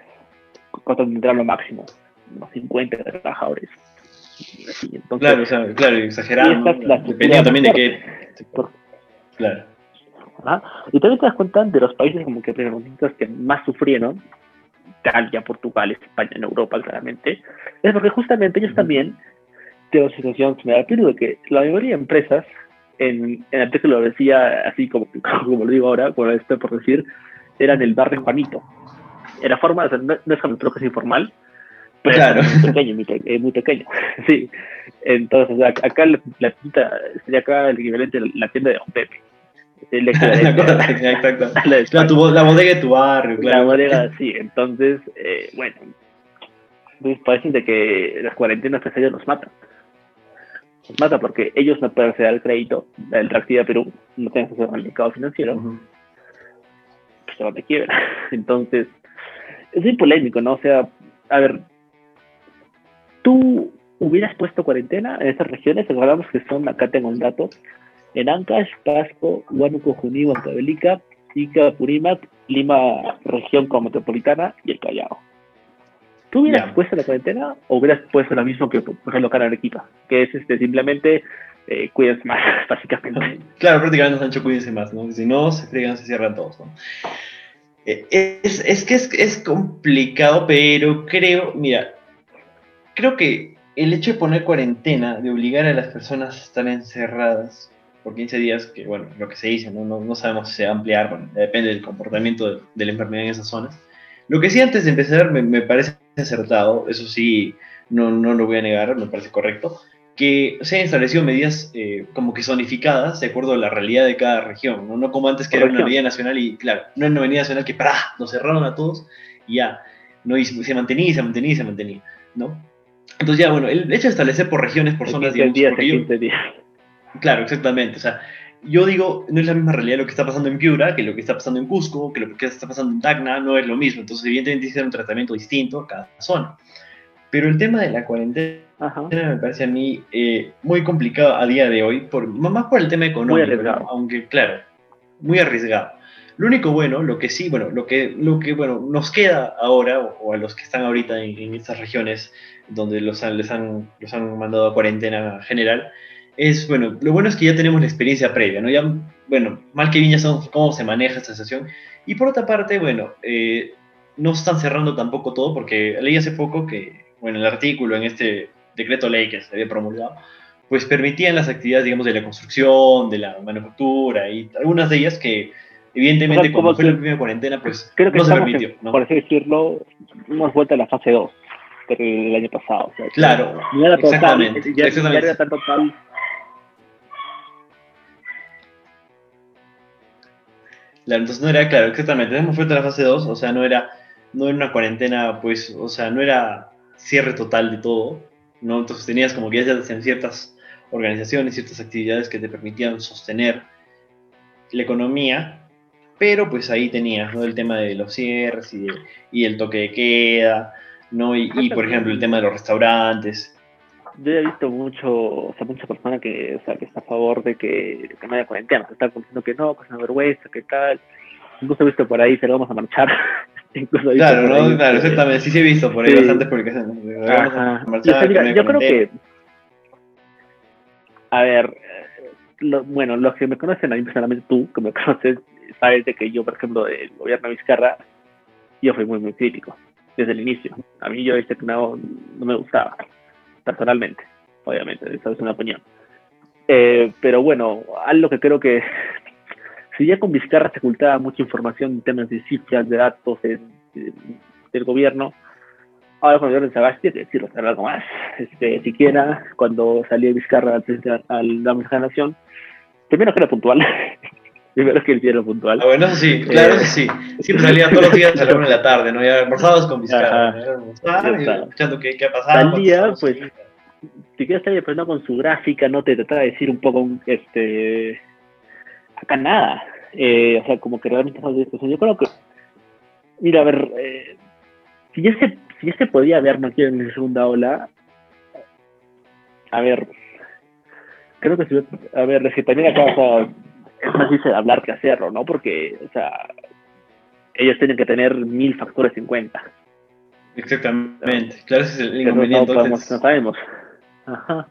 ¿cuánto tendrá lo máximo? Unos 50 trabajadores. claro, claro, exagerado. Dependiendo también de qué. Claro. Y también te das cuenta de los países como que que más sufrieron, Italia, Portugal, España, en Europa claramente, es porque justamente ellos también tienen una situación similar de que la mayoría de empresas, en, en el texto lo decía así como, como lo digo ahora, como estoy por decir, eran el barrio Juanito. Era forma, no, es como que es informal, claro. muy pequeño, muy, muy, pequeño. sí. Entonces, acá la, la sería acá el equivalente a la tienda de Don Pepe. El Exacto. La, tu, la bodega de tu barrio, claro. La bodega, sí. Entonces, eh, bueno, pues parece de que las cuarentenas pues ellos nos matan. Nos mata porque ellos no pueden acceder al crédito, el Reactiva Perú, no tienen acceso al mercado financiero. se va de quiebra. Entonces, es muy polémico, ¿no? O sea, a ver, tú hubieras puesto cuarentena en estas regiones, recordamos que son, acá tengo un dato, en Ancash, Pasco, Huánuco, Junín, Huancavelica, Ica, Purímac, Lima, región como metropolitana y el Callao. ¿Tú hubieras puesto la cuarentena o hubieras puesto lo mismo que, acá en Arequipa? Que es este, simplemente eh, cuídense más, básicamente. Claro, prácticamente Sancho, cuídense más, ¿no? Si no, se fregan, se cierran todos, ¿no? Eh, es, es, que es, es complicado, pero creo, mira, creo que el hecho de poner cuarentena, de obligar a las personas a estar encerradas por 15 días, que bueno, lo que se dice, no, no, no sabemos si se va a ampliar, bueno, depende del comportamiento de, de, la enfermedad en esas zonas. Lo que sí antes de empezar me, me parece acertado, eso sí, no, no lo voy a negar, me parece correcto, que se han establecido medidas eh, como que zonificadas de acuerdo a la realidad de cada región, no, no como antes que era una medida nacional y claro, no es una medida nacional que ¡pra! nos cerraron a todos y ya, ¿no? y se mantenía y se mantenía y se mantenía, ¿no? Entonces ya, bueno, el hecho de establecer por regiones, por zonas, digamos, días, yo, días. Claro, exactamente, o sea, yo digo, no es la misma realidad lo que está pasando en Piura que lo que está pasando en Cusco, que lo que está pasando en Tacna, no es lo mismo. Entonces, evidentemente, tiene un tratamiento distinto a cada zona. Pero el tema de la cuarentena Ajá. me parece a mí eh, muy complicado a día de hoy, por, más por el tema económico, muy arriesgado. aunque claro, muy arriesgado. Lo único bueno, lo que sí, bueno, lo que, lo que bueno, nos queda ahora, o, a los que están ahorita en, estas regiones donde los han, les han, los han mandado a cuarentena general, es, bueno, lo bueno es que ya tenemos la experiencia previa, ¿no? Ya, bueno, mal que bien ya sabemos cómo se maneja esta situación. Y por otra parte, bueno, eh, no están cerrando tampoco todo, porque leí hace poco que, bueno, el artículo en este decreto ley que se había promulgado, pues permitían las actividades, digamos, de la construcción, de la manufactura y algunas de ellas que, evidentemente, como, como fue la primera cuarentena, pues creo que no se permitió. En, ¿no? Por así decirlo, hemos vuelto a la fase 2 del año pasado. O sea, claro, no era total, exactamente, ya, exactamente. ya era tan total Claro, entonces no era, claro, exactamente, hemos vuelto a la fase 2, o sea, no era, no era una cuarentena, pues, o sea, no era cierre total de todo, ¿no? Entonces tenías como que ya hacían ciertas organizaciones, ciertas actividades que te permitían sostener la economía, pero pues ahí tenías, ¿no? El tema de los cierres y, de, y el toque de queda, ¿no? Y, y, por ejemplo, el tema de los restaurantes. Yo he visto mucho, o sea, mucha persona que, o sea, que está a favor de que, que no haya cuarentena, que está diciendo que no, que es una vergüenza, que tal. Incluso he visto por ahí, pero vamos a marchar. Incluso he visto Claro, ahí, ¿no? Claro, exactamente, sí, sí he visto por ahí Sí. bastantes publicaciones. Vamos a marchar, o sea, mira, yo creo que, a ver, eh, lo- bueno, los que me conocen a mí personalmente, tú que me conoces, sabes de que yo, por ejemplo, del gobierno de Vizcarra, yo fui muy, muy crítico desde el inicio. A mí yo que no, no me gustaba, personalmente, obviamente, esa es una opinión. Eh, pero bueno, algo que creo que, si ya con Vizcarra se ocultaba mucha información en temas de cifras, de datos en- en- del gobierno, ahora con el gobierno de Sagasti hay que decirlo, hacer algo más. Este, siquiera cuando salió Vizcarra al frente a de la Nación, primero que era puntual, primero que sí era puntual. Ah, bueno, eso sí, claro, Eh, eso sí. Siempre salía todos los días a la una de la tarde, ¿no? Ya almorzabas con Vizcarra, está. escuchando qué, qué ha pasado. Salía, pues, estamos si quieres estar aprendiendo con su gráfica, no te trataba de decir un poco, este, acá nada. Eh, o sea, como que realmente no discusión. Yo creo que, mira, a ver, eh, si ya se, si ya se podía ver no quiero en la segunda ola, a ver, creo que si, a ver, es que también acá, o sea, es más difícil hablar que hacerlo, ¿no? Porque, o sea, ellos tienen que tener mil factores en cuenta. Exactamente, claro, ese es el inconveniente. no podemos, no sabemos. Ajá.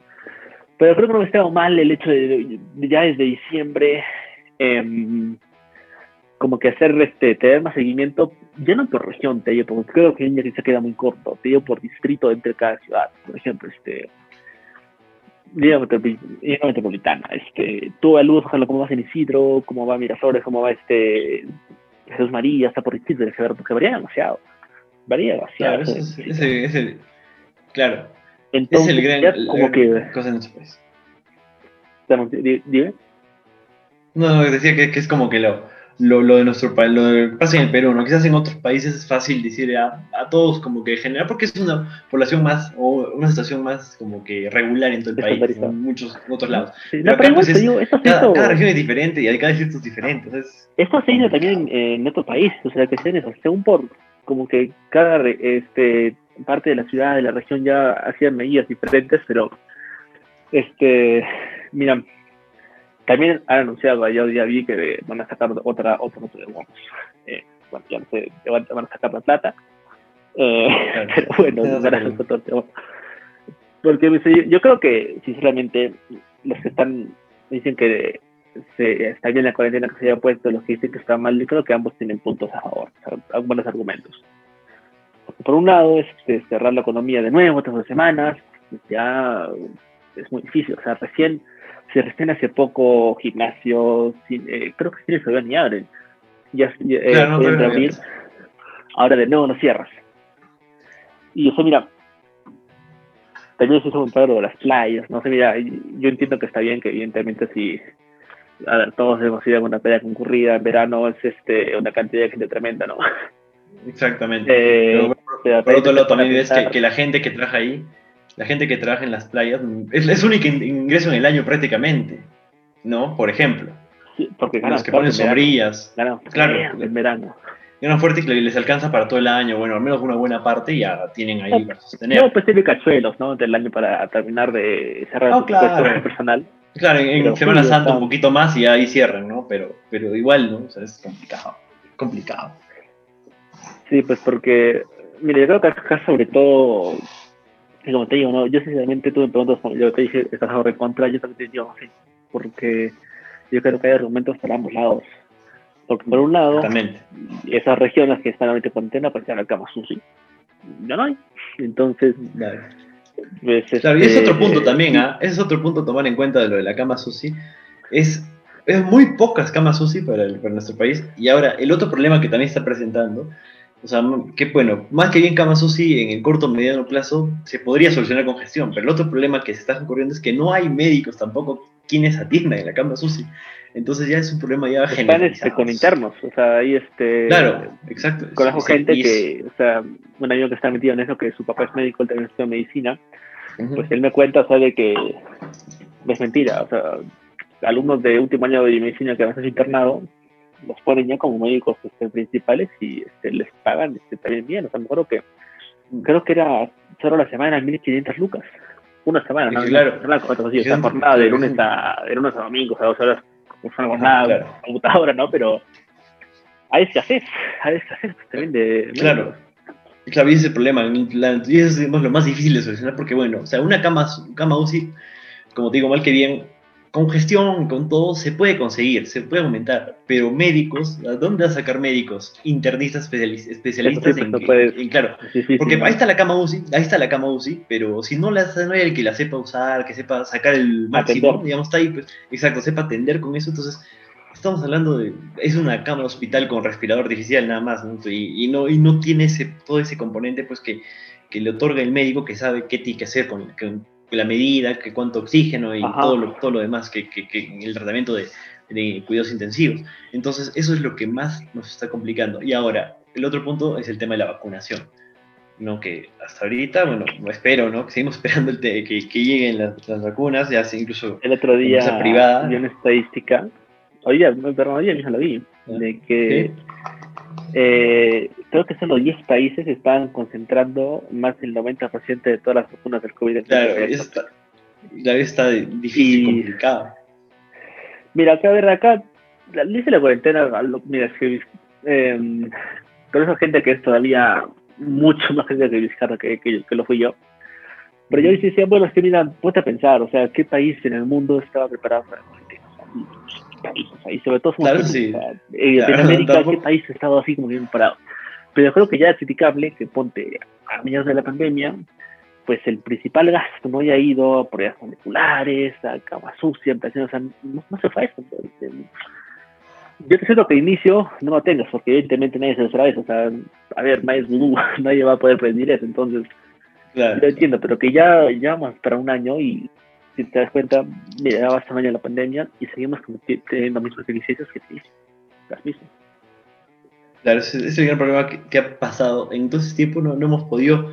Pero creo que no me estaba mal el hecho de, de ya desde diciembre em, como que hacer este tener más seguimiento, ya no por región, te digo, porque creo que ya se queda muy corto, te digo por distrito entre cada ciudad, por ejemplo, este Liga Metropolitana, este, tú evalúas ojalá, cómo va San Isidro, cómo va Miraflores, cómo va este Jesús María, está por distrito, porque varía demasiado, varía demasiado. Claro, ese, es- ese- claro, Entonces, es el gran, ya como que, cosa en nuestro país. Di- dime. No, no, decía que, que es como que lo lo, lo de nuestro país, lo que pasa en el Perú, ¿no? Quizás en otros países es fácil decir a, a todos como que general, porque es una población más, o una situación más como que regular en todo el país, en muchos otros lados. la pregunta, pues, digo, esto cada, cada, región es diferente y cada distrito es diferente. Entonces, esto se ha ido también en, otros países, o sea, que se eso, según por, como que cada este, parte de la ciudad, de la región ya hacían medidas diferentes, pero, este, mira, también han anunciado, yo ya vi que van a sacar otra, otra, bueno, eh, bueno, ya no sé, van a sacar la plata. Eh, pero bueno, gracias por todo Porque yo creo que, sinceramente, los que están, dicen que se, está bien la cuarentena que se haya puesto, los que dicen que está mal, yo creo que ambos tienen puntos a favor, buenos argumentos. por un lado es este, cerrar la economía de nuevo, otras dos semanas, ya es muy difícil, o sea, recién se recién hace poco gimnasios, eh, creo que sí se ni abren. Ya, eh, abrir, ahora de nuevo no cierras. Y eso, mira, también se hizo un de las playas, no sé, mira, yo entiendo que está bien que evidentemente si a ver, todos hemos ido a una playa concurrida en verano, es este una cantidad de gente tremenda, ¿no? Exactamente. Eh, por otro lado también ves que, que, la gente que trabaja ahí la gente que trabaja en las playas es, es único ingreso en el año prácticamente, ¿no? Por ejemplo. porque los que ponen sombrillas. claro, en verano. Ganan fuerte y les alcanza para todo el año, bueno, al menos una buena parte ya tienen ahí para sostener. No, pues tiene cachuelos, ¿no? Del año para terminar de cerrar oh, claro. personal. Claro, en, Semana Santa un poquito más y ahí cierran, ¿no? Pero, pero igual, ¿no? O sea, es complicado. Complicado. Sí, pues porque, mire, yo creo que acá sobre todo y como te digo, no, yo sinceramente tú me preguntas, yo te dije, estás a contra, yo también te digo, sí, porque yo creo que hay argumentos para ambos lados. Porque por un lado, esas regiones que están ahorita en cuarentena, pues ya la cama sushi, ya no hay. Entonces, pues, claro, y es otro punto este, también, ¿ah? es otro punto a tomar en cuenta de lo de la cama sushi. Es, es muy pocas camas sushi para, el, para nuestro país. Y ahora, el otro problema que también está presentando o sea, que bueno, más que bien Kama en el corto o mediano plazo se podría solucionar con gestión, pero el otro problema que se está ocurriendo es que no hay médicos tampoco quienes atiendan en la Kama Susi. Entonces ya es un problema ya Están este, con internos, o sea, ahí este... Claro, exacto. Conozco gente que, o sea, un amigo que está metido en eso, que su papá es médico, él también estudia medicina, pues él me cuenta, sabe que es mentira, o sea, alumnos de último año de medicina que van a ser internado, los ponen ya como médicos este, principales y este, les pagan este, también bien. O sea, me acuerdo que creo que era solo la semana 1500 lucas. Una semana, ¿no? Claro. esa jornada de lunes a, de lunes a domingo, o sea, dos horas, una jornada claro. computadora, ¿no? Pero hay escasez, hay escasez también de. Claro. Claro, y ese es el problema, y eso es lo más difícil de solucionar, porque bueno, o sea, una cama, cama UCI, como te digo, mal que bien, con gestión, con todo, se puede conseguir, se puede aumentar, pero médicos, ¿a dónde vas a sacar médicos? Internistas especialistas en, claro, porque ahí está la cama UCI, ahí está la cama UCI, pero si no, la, no hay el que la sepa usar, que sepa sacar el máximo, digamos, está ahí, pues, exacto, sepa atender con eso, entonces estamos hablando de, es una cama hospital con respirador artificial nada más, ¿no? Y, no, y no tiene ese, todo ese componente, pues, que, que le otorga el médico que sabe qué tiene que hacer con, con la medida, que cuánto oxígeno y todo lo, todo lo demás que, que, que el tratamiento de, de, cuidados intensivos. Entonces, eso es lo que más nos está complicando. Y ahora, el otro punto es el tema de la vacunación. ¿no? Que hasta ahorita, bueno, espero, ¿no? Que seguimos esperando el que, que, lleguen las, las, vacunas, ya sea incluso el otro día privada. vi una estadística, oye, perdón, hoy día lo vi, de que eh, creo que solo 10 países están concentrando más del 90% de todas las vacunas del COVID. Claro, eso está, está difícil y complicado. Mira, acá, a ver, acá, dice la cuarentena, mira, es que eh, con esa gente que es todavía mucho más gente que, que, que, lo fui yo. Pero yo decía, bueno, es que mira, puedes a pensar, o sea, ¿qué país en el mundo estaba preparado para la cuarentena? Y sobre todo somos claro, sí. en Latinoamérica, ¿qué país ha estado así como bien parado? Pero creo que ya es criticable que ponte a mediados de la pandemia, pues el principal gasto no haya ido a pruebas moleculares, a cama sucia, o sea, no, se fue eso. yo te siento que inicio no lo tengas, porque evidentemente nadie se lo eso. O sea, a ver, nadie, nadie va a poder predir eso, entonces claro. yo entiendo, pero que ya llevamos para un año y si te das cuenta, va hasta año la pandemia y seguimos teniendo los mismos ejercicios que te periodistas mismos. Claro, ese es el gran problema que, ha pasado. En todo ese tiempo no, no hemos podido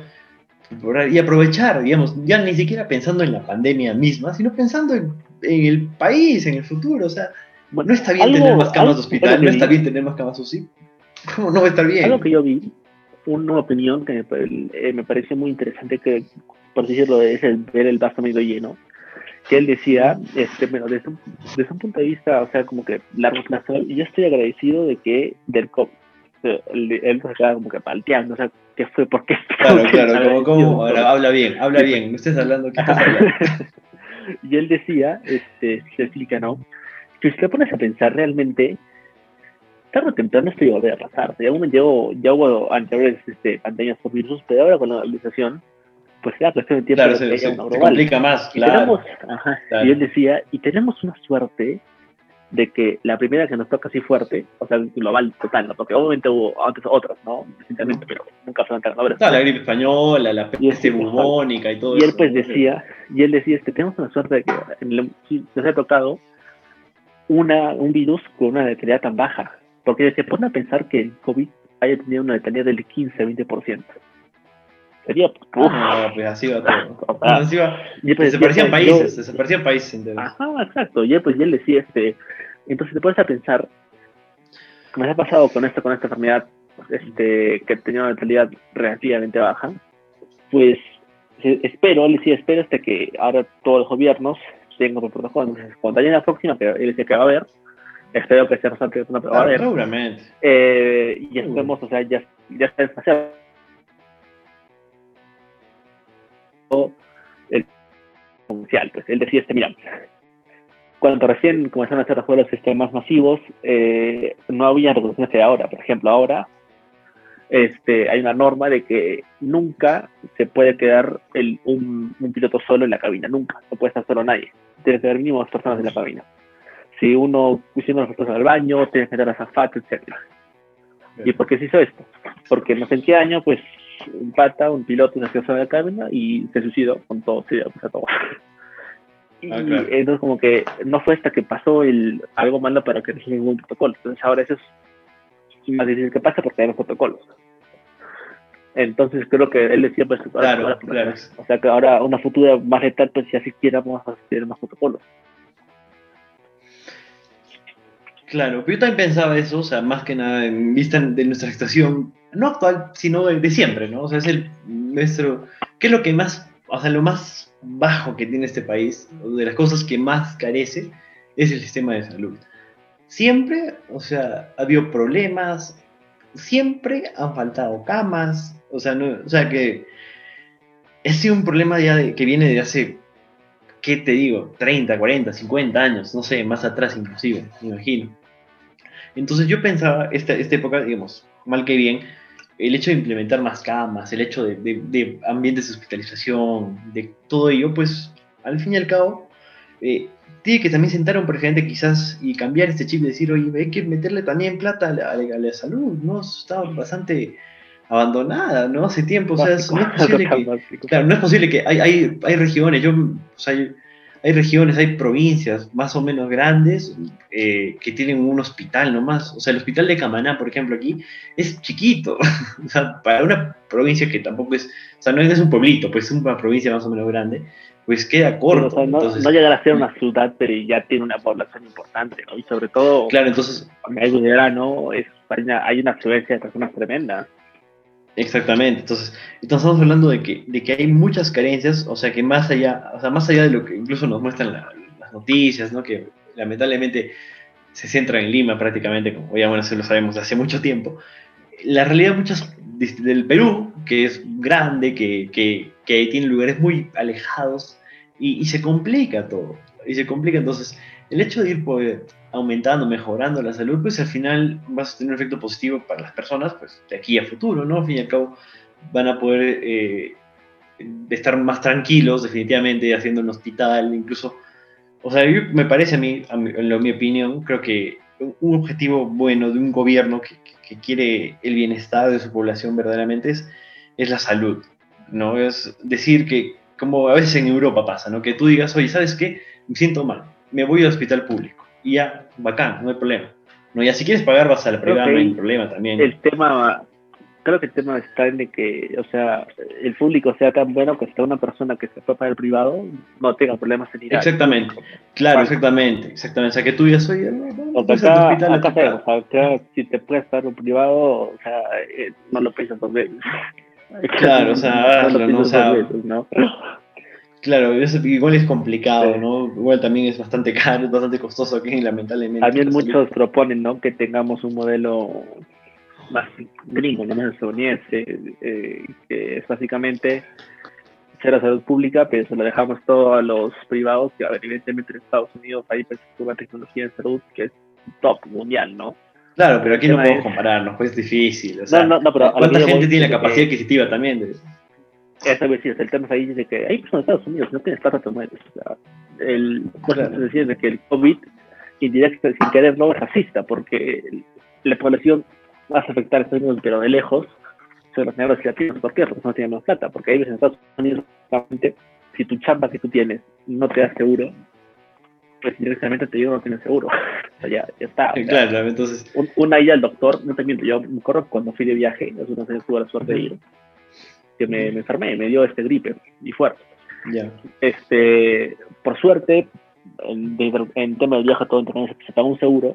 y aprovechar, digamos, ya ni siquiera pensando en la pandemia misma, sino pensando en, el país, en el futuro. O sea, bueno, no está bien tener más camas de hospital, no está bien tener más camas UCI. ¿Cómo no va a estar bien? Algo que yo vi, una opinión que me, eh, me pareció muy interesante, que por decirlo es el ver el vaso medio lleno, que él decía, este, bueno, desde un, desde un punto de vista, o sea, como que largo plazo, yo estoy agradecido de que del COVID él, se queda como que palteando, o sea, ¿qué fue? ¿Por qué? Claro, claro, como, habla bien, habla bien, no estés hablando, ¿qué estás hablando? y él decía, este, se explica, ¿no? Que si te pones a pensar realmente, tarde o temprano esto iba a volver a pasar. Ya, hubo, ya hubo anteriores este, pandemias por virus, pero ahora con la globalización, pues era cuestión de tiempo claro, se, se, se complica más, claro. Y, tenemos, ajá, claro. y él decía, y tenemos una suerte de que la primera que nos toca así fuerte, o sea, global total, ¿no? porque obviamente hubo antes otras, ¿no? Recientemente, pero nunca fueron tan la gripe española, la peste este, bubónica y todo eso. Y él pues decía, y él decía, este, tenemos una suerte de que nos ha tocado una, un virus con una letalidad tan baja, porque se pone a pensar que el COVID haya tenido una letalidad del 15-20%. Sería, uf, no, pues así va todo. así va. Y pues, desaparecían países, yo, desaparecían países. Ajá, exacto. Y pues, y él decía, este, entonces te puedes a pensar, como se ha pasado con esto, con esta enfermedad, este, que tenía una letalidad relativamente baja, pues espero, él decía, espero hasta que ahora todos los gobiernos tengan por protocolo. Entonces, cuando haya la próxima, pero él decía que va a haber, espero que sea bastante una pero va a haber. Seguramente. Eh, y esperemos, o sea, ya, ya está el comercial. Pues él decía, este, mira, cuando recién comenzaron a hacer los sistemas masivos, eh, no había regulaciones que ahora. Por ejemplo, ahora este, hay una norma de que nunca se puede quedar el, un, un, piloto solo en la cabina, nunca, no puede estar solo nadie. Tiene que haber mínimo dos personas en la cabina. Si uno, si uno personas al baño, tiene que estar a zafato, etc. ¿Y por qué se hizo esto? Porque no sé año, pues, un pata, un piloto, una situación de la cabina y se suicidó con todo, se dio todo. Y ah, entonces como que no fue hasta que pasó el algo malo para que reciba ningún protocolo. Entonces ahora eso es más difícil que pasa porque hay los protocolos. Entonces creo que él decía pues claro, claro. o sea que ahora una futura más letal pues si así vamos a tener más protocolos. Claro, pero yo también pensaba eso, o sea, más que nada en vista de nuestra situación, no actual, sino de, de siempre, ¿no? O sea, es el nuestro, ¿qué es lo que más, o sea, lo más bajo que tiene este país, de las cosas que más carece, es el sistema de salud. Siempre, o sea, ha habido problemas, siempre han faltado camas, o sea, no, o sea que ha sido un problema ya de, que viene de hace, ¿qué te digo? 30, 40, 50 años, no sé, más atrás inclusive, me imagino. Entonces yo pensaba, esta, esta época, digamos, mal que bien, el hecho de implementar más camas, el hecho de, de, ambientes de hospitalización, de todo ello, pues al fin y al cabo, eh, tiene que también sentar a un presidente quizás y cambiar este chip y decir, oye, hay que meterle también plata a la, a la salud, ¿no? Está bastante abandonada, ¿no? Hace tiempo, o sea, no es posible que, claro, no es posible que hay, hay, hay regiones, yo, o sea, hay regiones, hay provincias más o menos grandes eh, que tienen un hospital nomás. O sea, el hospital de Camaná, por ejemplo, aquí es chiquito. o sea, para una provincia que tampoco es, o sea, no es un pueblito, pues es una provincia más o menos grande, pues queda corto. no, entonces, no llegar a ser una ciudad, pero ya tiene una población importante, ¿no? Y sobre todo, claro, entonces, en verano es, hay una afluencia de personas tremenda. Exactamente, entonces, entonces estamos hablando de que, de que hay muchas carencias, o sea que más allá, o sea, más allá de lo que incluso nos muestran las noticias, ¿no? que lamentablemente se centran en Lima prácticamente, como ya bueno, se lo sabemos hace mucho tiempo, la realidad muchas del Perú, que es grande, que, que, que tiene lugares muy alejados, y, y, se complica todo, y se complica. Entonces, el hecho de ir pues, aumentando, mejorando la salud, pues al final vas a tener un efecto positivo para las personas, pues de aquí a futuro, ¿no? Al fin y al cabo van a poder eh, estar más tranquilos, definitivamente, haciendo un hospital, incluso, o sea, me parece a mí, en mi opinión, creo que un objetivo bueno de un gobierno que, que, quiere el bienestar de su población verdaderamente es, es la salud, ¿no? Es decir que, como a veces en Europa pasa, ¿no? Que tú digas, oye, ¿sabes qué? Me siento mal, me voy al hospital público y ya, bacán, no hay problema. ¿no? Y si quieres pagar vas a la privada, no hay problema también. El tema creo que el tema está en que, o sea, el público sea tan bueno que hasta una persona que se fue para el privado no tenga problemas en ir Exactamente, claro, exactamente, exactamente. O sea, que tú ya soy el, o sea, acá, acá, o sea, si te puedes pagar un privado, o sea, eh, no lo piensas dos veces. Claro, o sea, no, ¿no? O sea, ¿no? Claro, igual es complicado, ¿no? Igual también es bastante caro, es bastante costoso aquí, lamentablemente. También muchos proponen, ¿no? Que tengamos un modelo más gringo, no más estadounidense, eh, que es básicamente ser la salud pública, pero se lo dejamos todo a los privados, que evidentemente en Estados Unidos hay pues, una tecnología de salud que es top mundial, ¿no? Claro, pero aquí no podemos compararnos, pues es difícil. O sea, no, no, pero ¿Cuánta gente tiene la capacidad adquisitiva también? De... Es decir, el tema ahí dice que hay personas en Estados Unidos, no tienes plata te mueres. O sea, el, claro. es decir, que el COVID indirecto, sin querer, no es racista, porque la población vas a afectar a Estados Unidos, pero de lejos, son los negros y latinos. ¿Por qué? Porque no tienen más plata. Porque ahí en Estados Unidos, si tu chamba que tú tienes no te da seguro, pues directamente te digo no tienes seguro. o sea, ya, ya está. claro, entonces. una ida al doctor, no te miento, yo me acuerdo cuando fui de viaje, hace unos años tuve la suerte de ir, que me, me enfermé, me dio este gripe y fuerte. Ya. Este, por suerte, en, en tema de viaje todo internet se pagó un seguro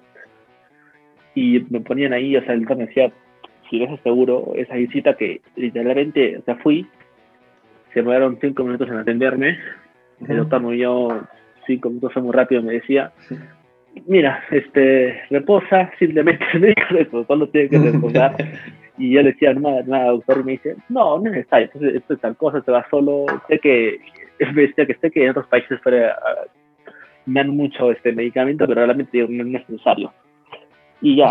y me ponían ahí, o sea, el doctor me decía, si ves seguro, esa visita que literalmente, o sea, fui, se me dieron cinco minutos en atenderme, el doctor me dio cinco minutos, muy rápido, me decía, mira, este, reposa, simplemente me dijo eso, solo tiene que reposar. y yo le decía, nada, nada, doctor, y me dice, no, no es necesario, esto es tal cosa, se va solo, sé que, me decía que sé que en otros países fuera, me dan mucho este medicamento, pero realmente no es necesario. Y ya,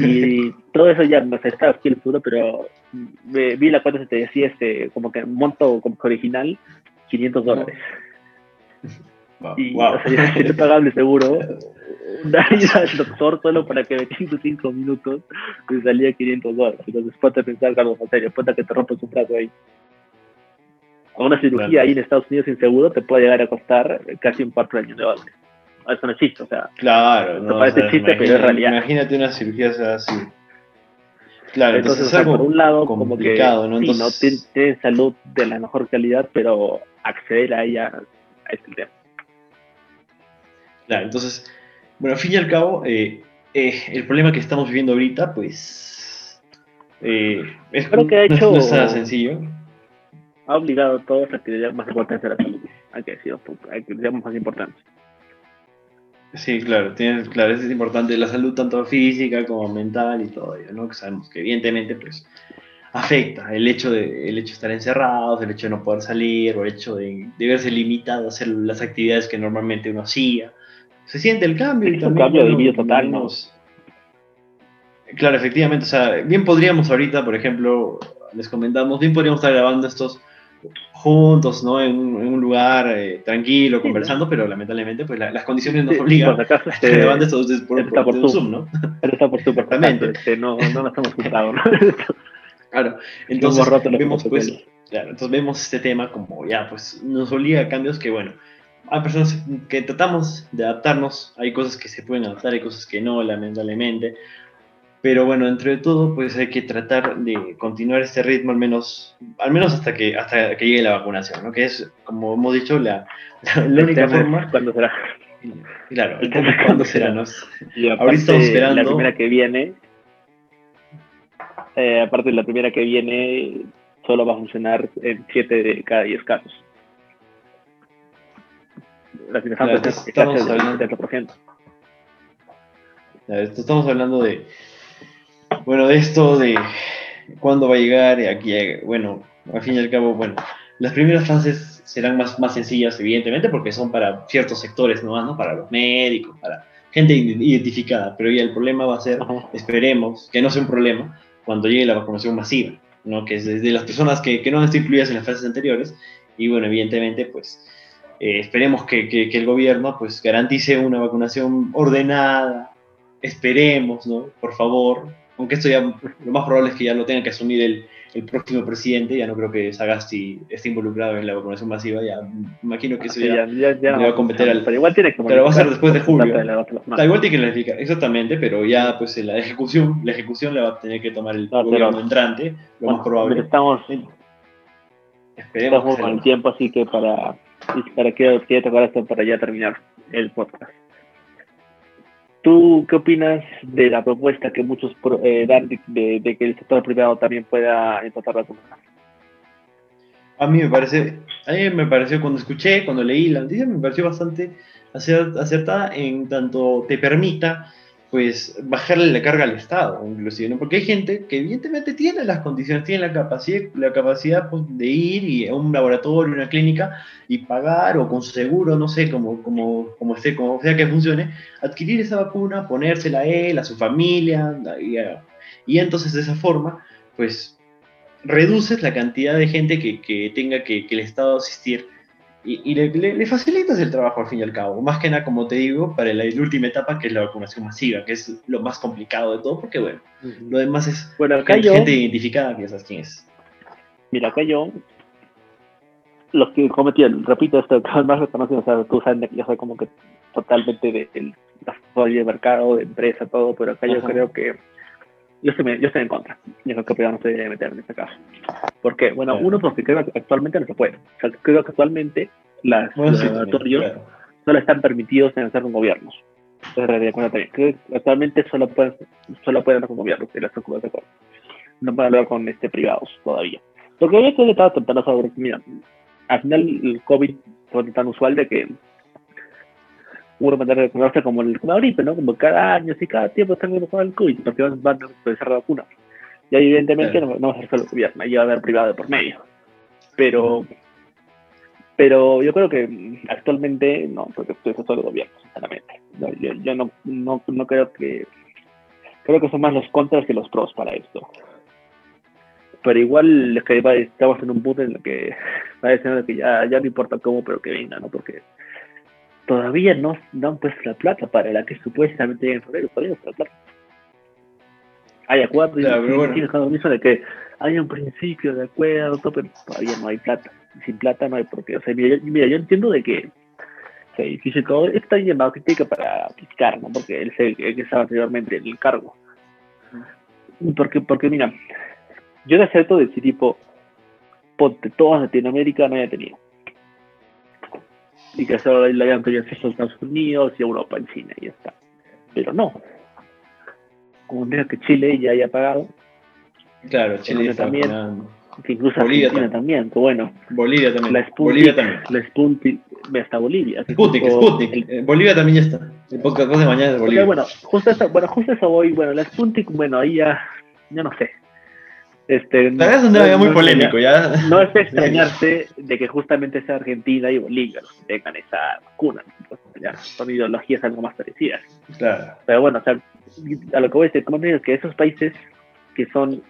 y todo eso ya no sé, estaba aquí el futuro, pero vi la cuenta, se te decía este, como que monto como que original, 500 dólares. y, o sea, te pagable seguro, dar al doctor solo para que me 5 minutos, me salía 500 dólares. Entonces, ponte a pensar, Carlos, en serio, ponte que te rompes un brazo ahí. una cirugía ahí en Estados Unidos sin seguro te puede llegar a costar casi un cuarto de dólares eso no es chiste, o sea. Claro, no. parece chiste, pero es realidad. Imagínate una cirugía así. Claro, entonces, es algo por un lado, como que, ¿no? Entonces... Sí, no tiene salud de la mejor calidad, pero acceder a ella es el tema. Claro, entonces, bueno, al fin y al cabo, eh, eh, el problema que estamos viviendo ahorita, pues, eh, es, Creo que ha hecho, no está sencillo. Ha obligado a todos a que le más importancia a la salud. Hay que decirlo, hay que le más importancia. Sí, claro, tienes, claro, es importante la salud tanto física como mental y todo ello, ¿no? Que sabemos que evidentemente pues afecta el hecho de, el hecho de estar encerrados, el hecho de no poder salir, o el hecho de, verse limitado a hacer las actividades que normalmente uno hacía. Se siente el cambio y también... Un cambio de vida total, ¿no? Claro, efectivamente, o sea, bien podríamos ahorita, por ejemplo, les comentamos, bien podríamos estar grabando estos juntos, ¿no? En un, en un lugar eh, tranquilo, conversando, pero lamentablemente pues las condiciones nos obligan sí, acaso, este, a entonces por, por, por, Zoom, ¿no? está por Zoom, perfectamente, este, no, no nos hemos juntado, ¿no? claro, entonces vemos, pues, claro, entonces vemos este tema como ya, pues nos obliga a cambios que, bueno, hay personas que tratamos de adaptarnos, hay cosas que se pueden adaptar, hay cosas que no, lamentablemente, pero bueno, entre todo, pues hay que tratar de continuar este ritmo al menos, al menos hasta que, hasta que llegue la vacunación, ¿no? Que es, como hemos dicho, la, la, única forma. ¿Cuándo será? Claro, el tema cuándo será, ¿no? Y Ahorita estamos esperando. La primera que viene, eh, aparte de la primera que viene, solo va a funcionar en 7 de cada 10 casos. La claro, es estamos hablando, del 70%. Estamos hablando de bueno, de esto de cuándo va a llegar, y aquí, bueno, al fin y al cabo, bueno, las primeras fases serán más, más sencillas, evidentemente, porque son para ciertos sectores nomás, ¿no? Para los médicos, para gente identificada, pero ya el problema va a ser, esperemos, que no sea un problema, cuando llegue la vacunación masiva, ¿no? Que es de las personas que, que no han estado incluidas en las fases anteriores, y bueno, evidentemente, pues, eh, esperemos que, que, que, el gobierno, pues, garantice una vacunación ordenada, esperemos, ¿no? Por favor, aunque esto ya lo más probable es que ya lo tenga que asumir el, el próximo presidente, ya no creo que Sagasti esté involucrado en la vacunación masiva, ya imagino que eso ya, ya, va a competir al... Pero igual tiene que Pero va a ser después de julio. Da, igual tiene que exactamente, pero ya pues la ejecución, la ejecución la va a tener que tomar el gobierno entrante, lo más probable. Estamos, Esperemos estamos con el tiempo, así que para, para que te esto para ya terminar el podcast. ¿Tú qué opinas de la propuesta que muchos eh, dan de, que el sector privado también pueda implantar vacunas? A mí me parece, a mí me pareció cuando escuché, cuando leí la noticia, me pareció bastante acertada en tanto te permita pues bajarle la carga al Estado, inclusive, ¿no? Porque hay gente que evidentemente tiene las condiciones, tiene la capacidad, la capacidad pues, de ir y a un laboratorio, una clínica y pagar o con seguro, no sé, como, como, como, esté, como sea que funcione, adquirir esa vacuna, ponérsela a él, a su familia, y, y entonces de esa forma, pues reduces la cantidad de gente que, que tenga que, que el Estado asistir y, le, facilitas el trabajo al fin y al cabo. Más que nada, como te digo, para la, última etapa, que es la vacunación masiva, que es lo más complicado de todo, porque bueno, lo demás es bueno, acá gente, identificada que sabes quién es. Mira, acá yo, los que cometían, repito esto, más reconocido, o sea, tú sabes que yo soy como que totalmente de, de, de mercado, de empresa, todo, pero acá yo creo que yo estoy, yo estoy en contra. Yo creo que no se debe meter en este caso. ¿Por qué? Bueno, uno, porque creo que actualmente no se puede. O sea, creo que actualmente las, los laboratorios solo están permitidos en hacer con gobiernos. En realidad, también. Creo que actualmente solo pueden, solo pueden hacer con gobiernos, las de No pueden hablar con este, privados todavía. Lo que yo estaba tratando sobre, mira, al final el COVID fue tan usual de que uno mandar a reconocerse como el como gripe, ¿no? Como cada año, así cada tiempo están con el COVID, porque van, van a empezar la vacuna. Y ahí, evidentemente, no, no, va a ser solo el gobierno, ahí va a haber privado por medio. Pero, pero yo creo que actualmente no, porque es solo el gobierno, sinceramente. Yo, yo no, no, no creo que. Creo que son más los contras que los pros para esto pero igual es que estamos en un punto en el que va diciendo que ya, ya no importa cómo, pero que venga, ¿no? Porque todavía no, han puesto la plata para la que supuestamente llega en febrero, todavía no la plata. Hay acuerdos y de que hay un principio de acuerdo, pero todavía no hay plata. Sin plata no hay por qué. O sea, mira, yo, entiendo de que se dice todo, está llamado crítica para criticar, ¿no? Porque él, se, que estaba anteriormente en el cargo. Porque, porque mira, yo de acepto de tipo, ponte toda Latinoamérica no haya tenido y que solo le hayan pedido acceso a Estados Unidos y Europa en China y ya está. Pero no. Como veo que Chile ya haya pagado. Claro, Chile también. Que incluso Bolivia Argentina también. que bueno. Bolivia también. La Bolivia también. La Sputnik, hasta Bolivia. Sputnik, Sputnik. Eh, Bolivia también ya está. El podcast de mañana de Bolivia. bueno, justo eso, bueno, justo eso voy. Bueno, la Sputnik, bueno, ahí ya, ya no sé. Este, no, es un tema muy polémico, ya. No es extrañarse de que justamente sea Argentina y Bolivia los que tengan esa vacuna. Pues, son ideologías algo más parecidas. Claro. Pero bueno, o sea, a lo que voy a decir, como te digo, que esos países que son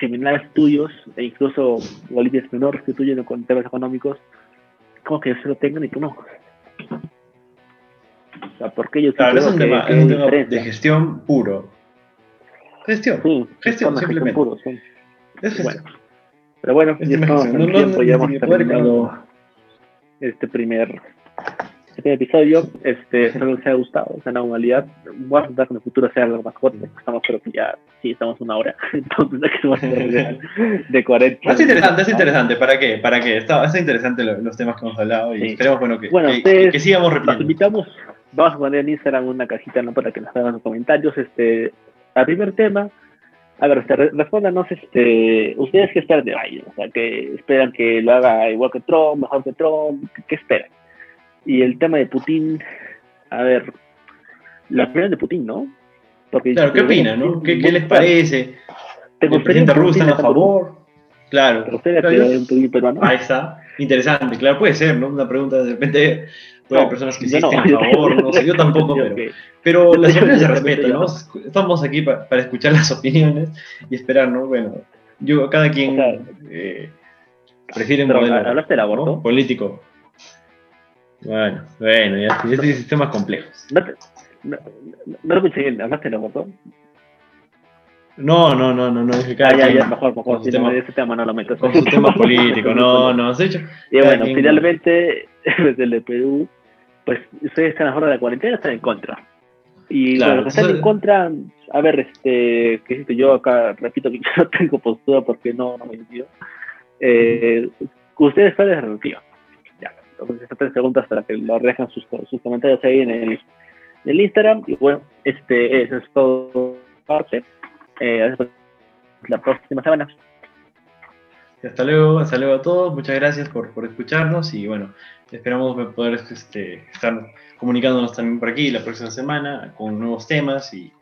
similares tuyos, e incluso Bolivia es menor que tuyo con temas económicos, como que se lo tengan y tú no. O sea, porque ellos claro, es un, tema, es un tema de gestión puro. Gestión. Sí, gestión, simplemente. Puro, sí. Bueno, pero bueno, ya estamos en tiempo, ya hemos terminado este primer, este episodio. Este, espero que les haya gustado. Es una modalidad. Voy a intentar que en el futuro sea algo más corto. Estamos, creo que ya, sí, estamos una hora. Entonces, ser de 40. Es interesante, es interesante. ¿Para qué? ¿Para qué? Está, es interesante los temas que hemos hablado y esperemos bueno, que, bueno, que, que, sigamos repitiendo. Invitamos. Vamos a poner en Instagram una cajita ¿no? para que nos hagan los comentarios. Este, al primer tema a ver, respóndanos, este, ustedes qué esperan de Biden, o sea, que esperan que lo haga igual que Trump, mejor que Trump, ¿qué, esperan? Y el tema de Putin, a ver, la opinión de Putin, ¿no? Porque claro, ¿qué opinan, no? ¿Qué, ¿Qué, les parece? ¿El presidente ruso está a favor? Claro. Pero usted claro, un Putin peruano. Ahí está, interesante, claro, puede ser, ¿no? Una pregunta de repente Puede haber personas que estén a favor, no sé, yo tampoco, pero, pero las opiniones se respetan, ¿no? Estamos aquí para, para escuchar las opiniones y esperar, ¿no? Bueno, yo, cada quien eh, prefiere un modelo ¿Hablaste del aborto? político. Bueno, bueno, ya, este sistemas complejos. No, no, no, lo bien, ¿hablaste del aborto? No, no, no, no, no, dije cada ah, ya, ya, mejor, mejor, si tema, ese tema no lo meto. Con su tema político, no, no, has hecho. Y bueno, finalmente, desde el Perú, pues ustedes están a favor de la cuarentena están en contra. Y claro, los que están en contra, a ver, este, que yo acá repito que no tengo postura porque no, no me entiendo. Eh, ustedes están de Ya, estas tres preguntas para que lo dejen sus, sus comentarios ahí en el, en el Instagram. Y bueno, este, eso es todo parte. Eh, la próxima semana. Hasta luego, hasta luego a todos, muchas gracias por, por escucharnos y bueno, esperamos poder este, estar comunicándonos también por aquí la próxima semana con nuevos temas y,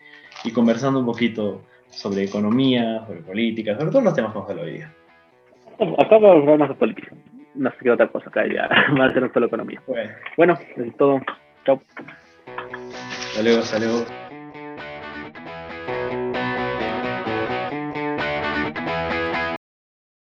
y conversando un poquito sobre economía, sobre política, sobre todos los temas que vamos a hablar hoy día. Acá vamos a hablar más de política, no sé qué otra cosa acá ya, más de solo economía. Bueno, bueno es todo, chao. Hasta luego, hasta luego.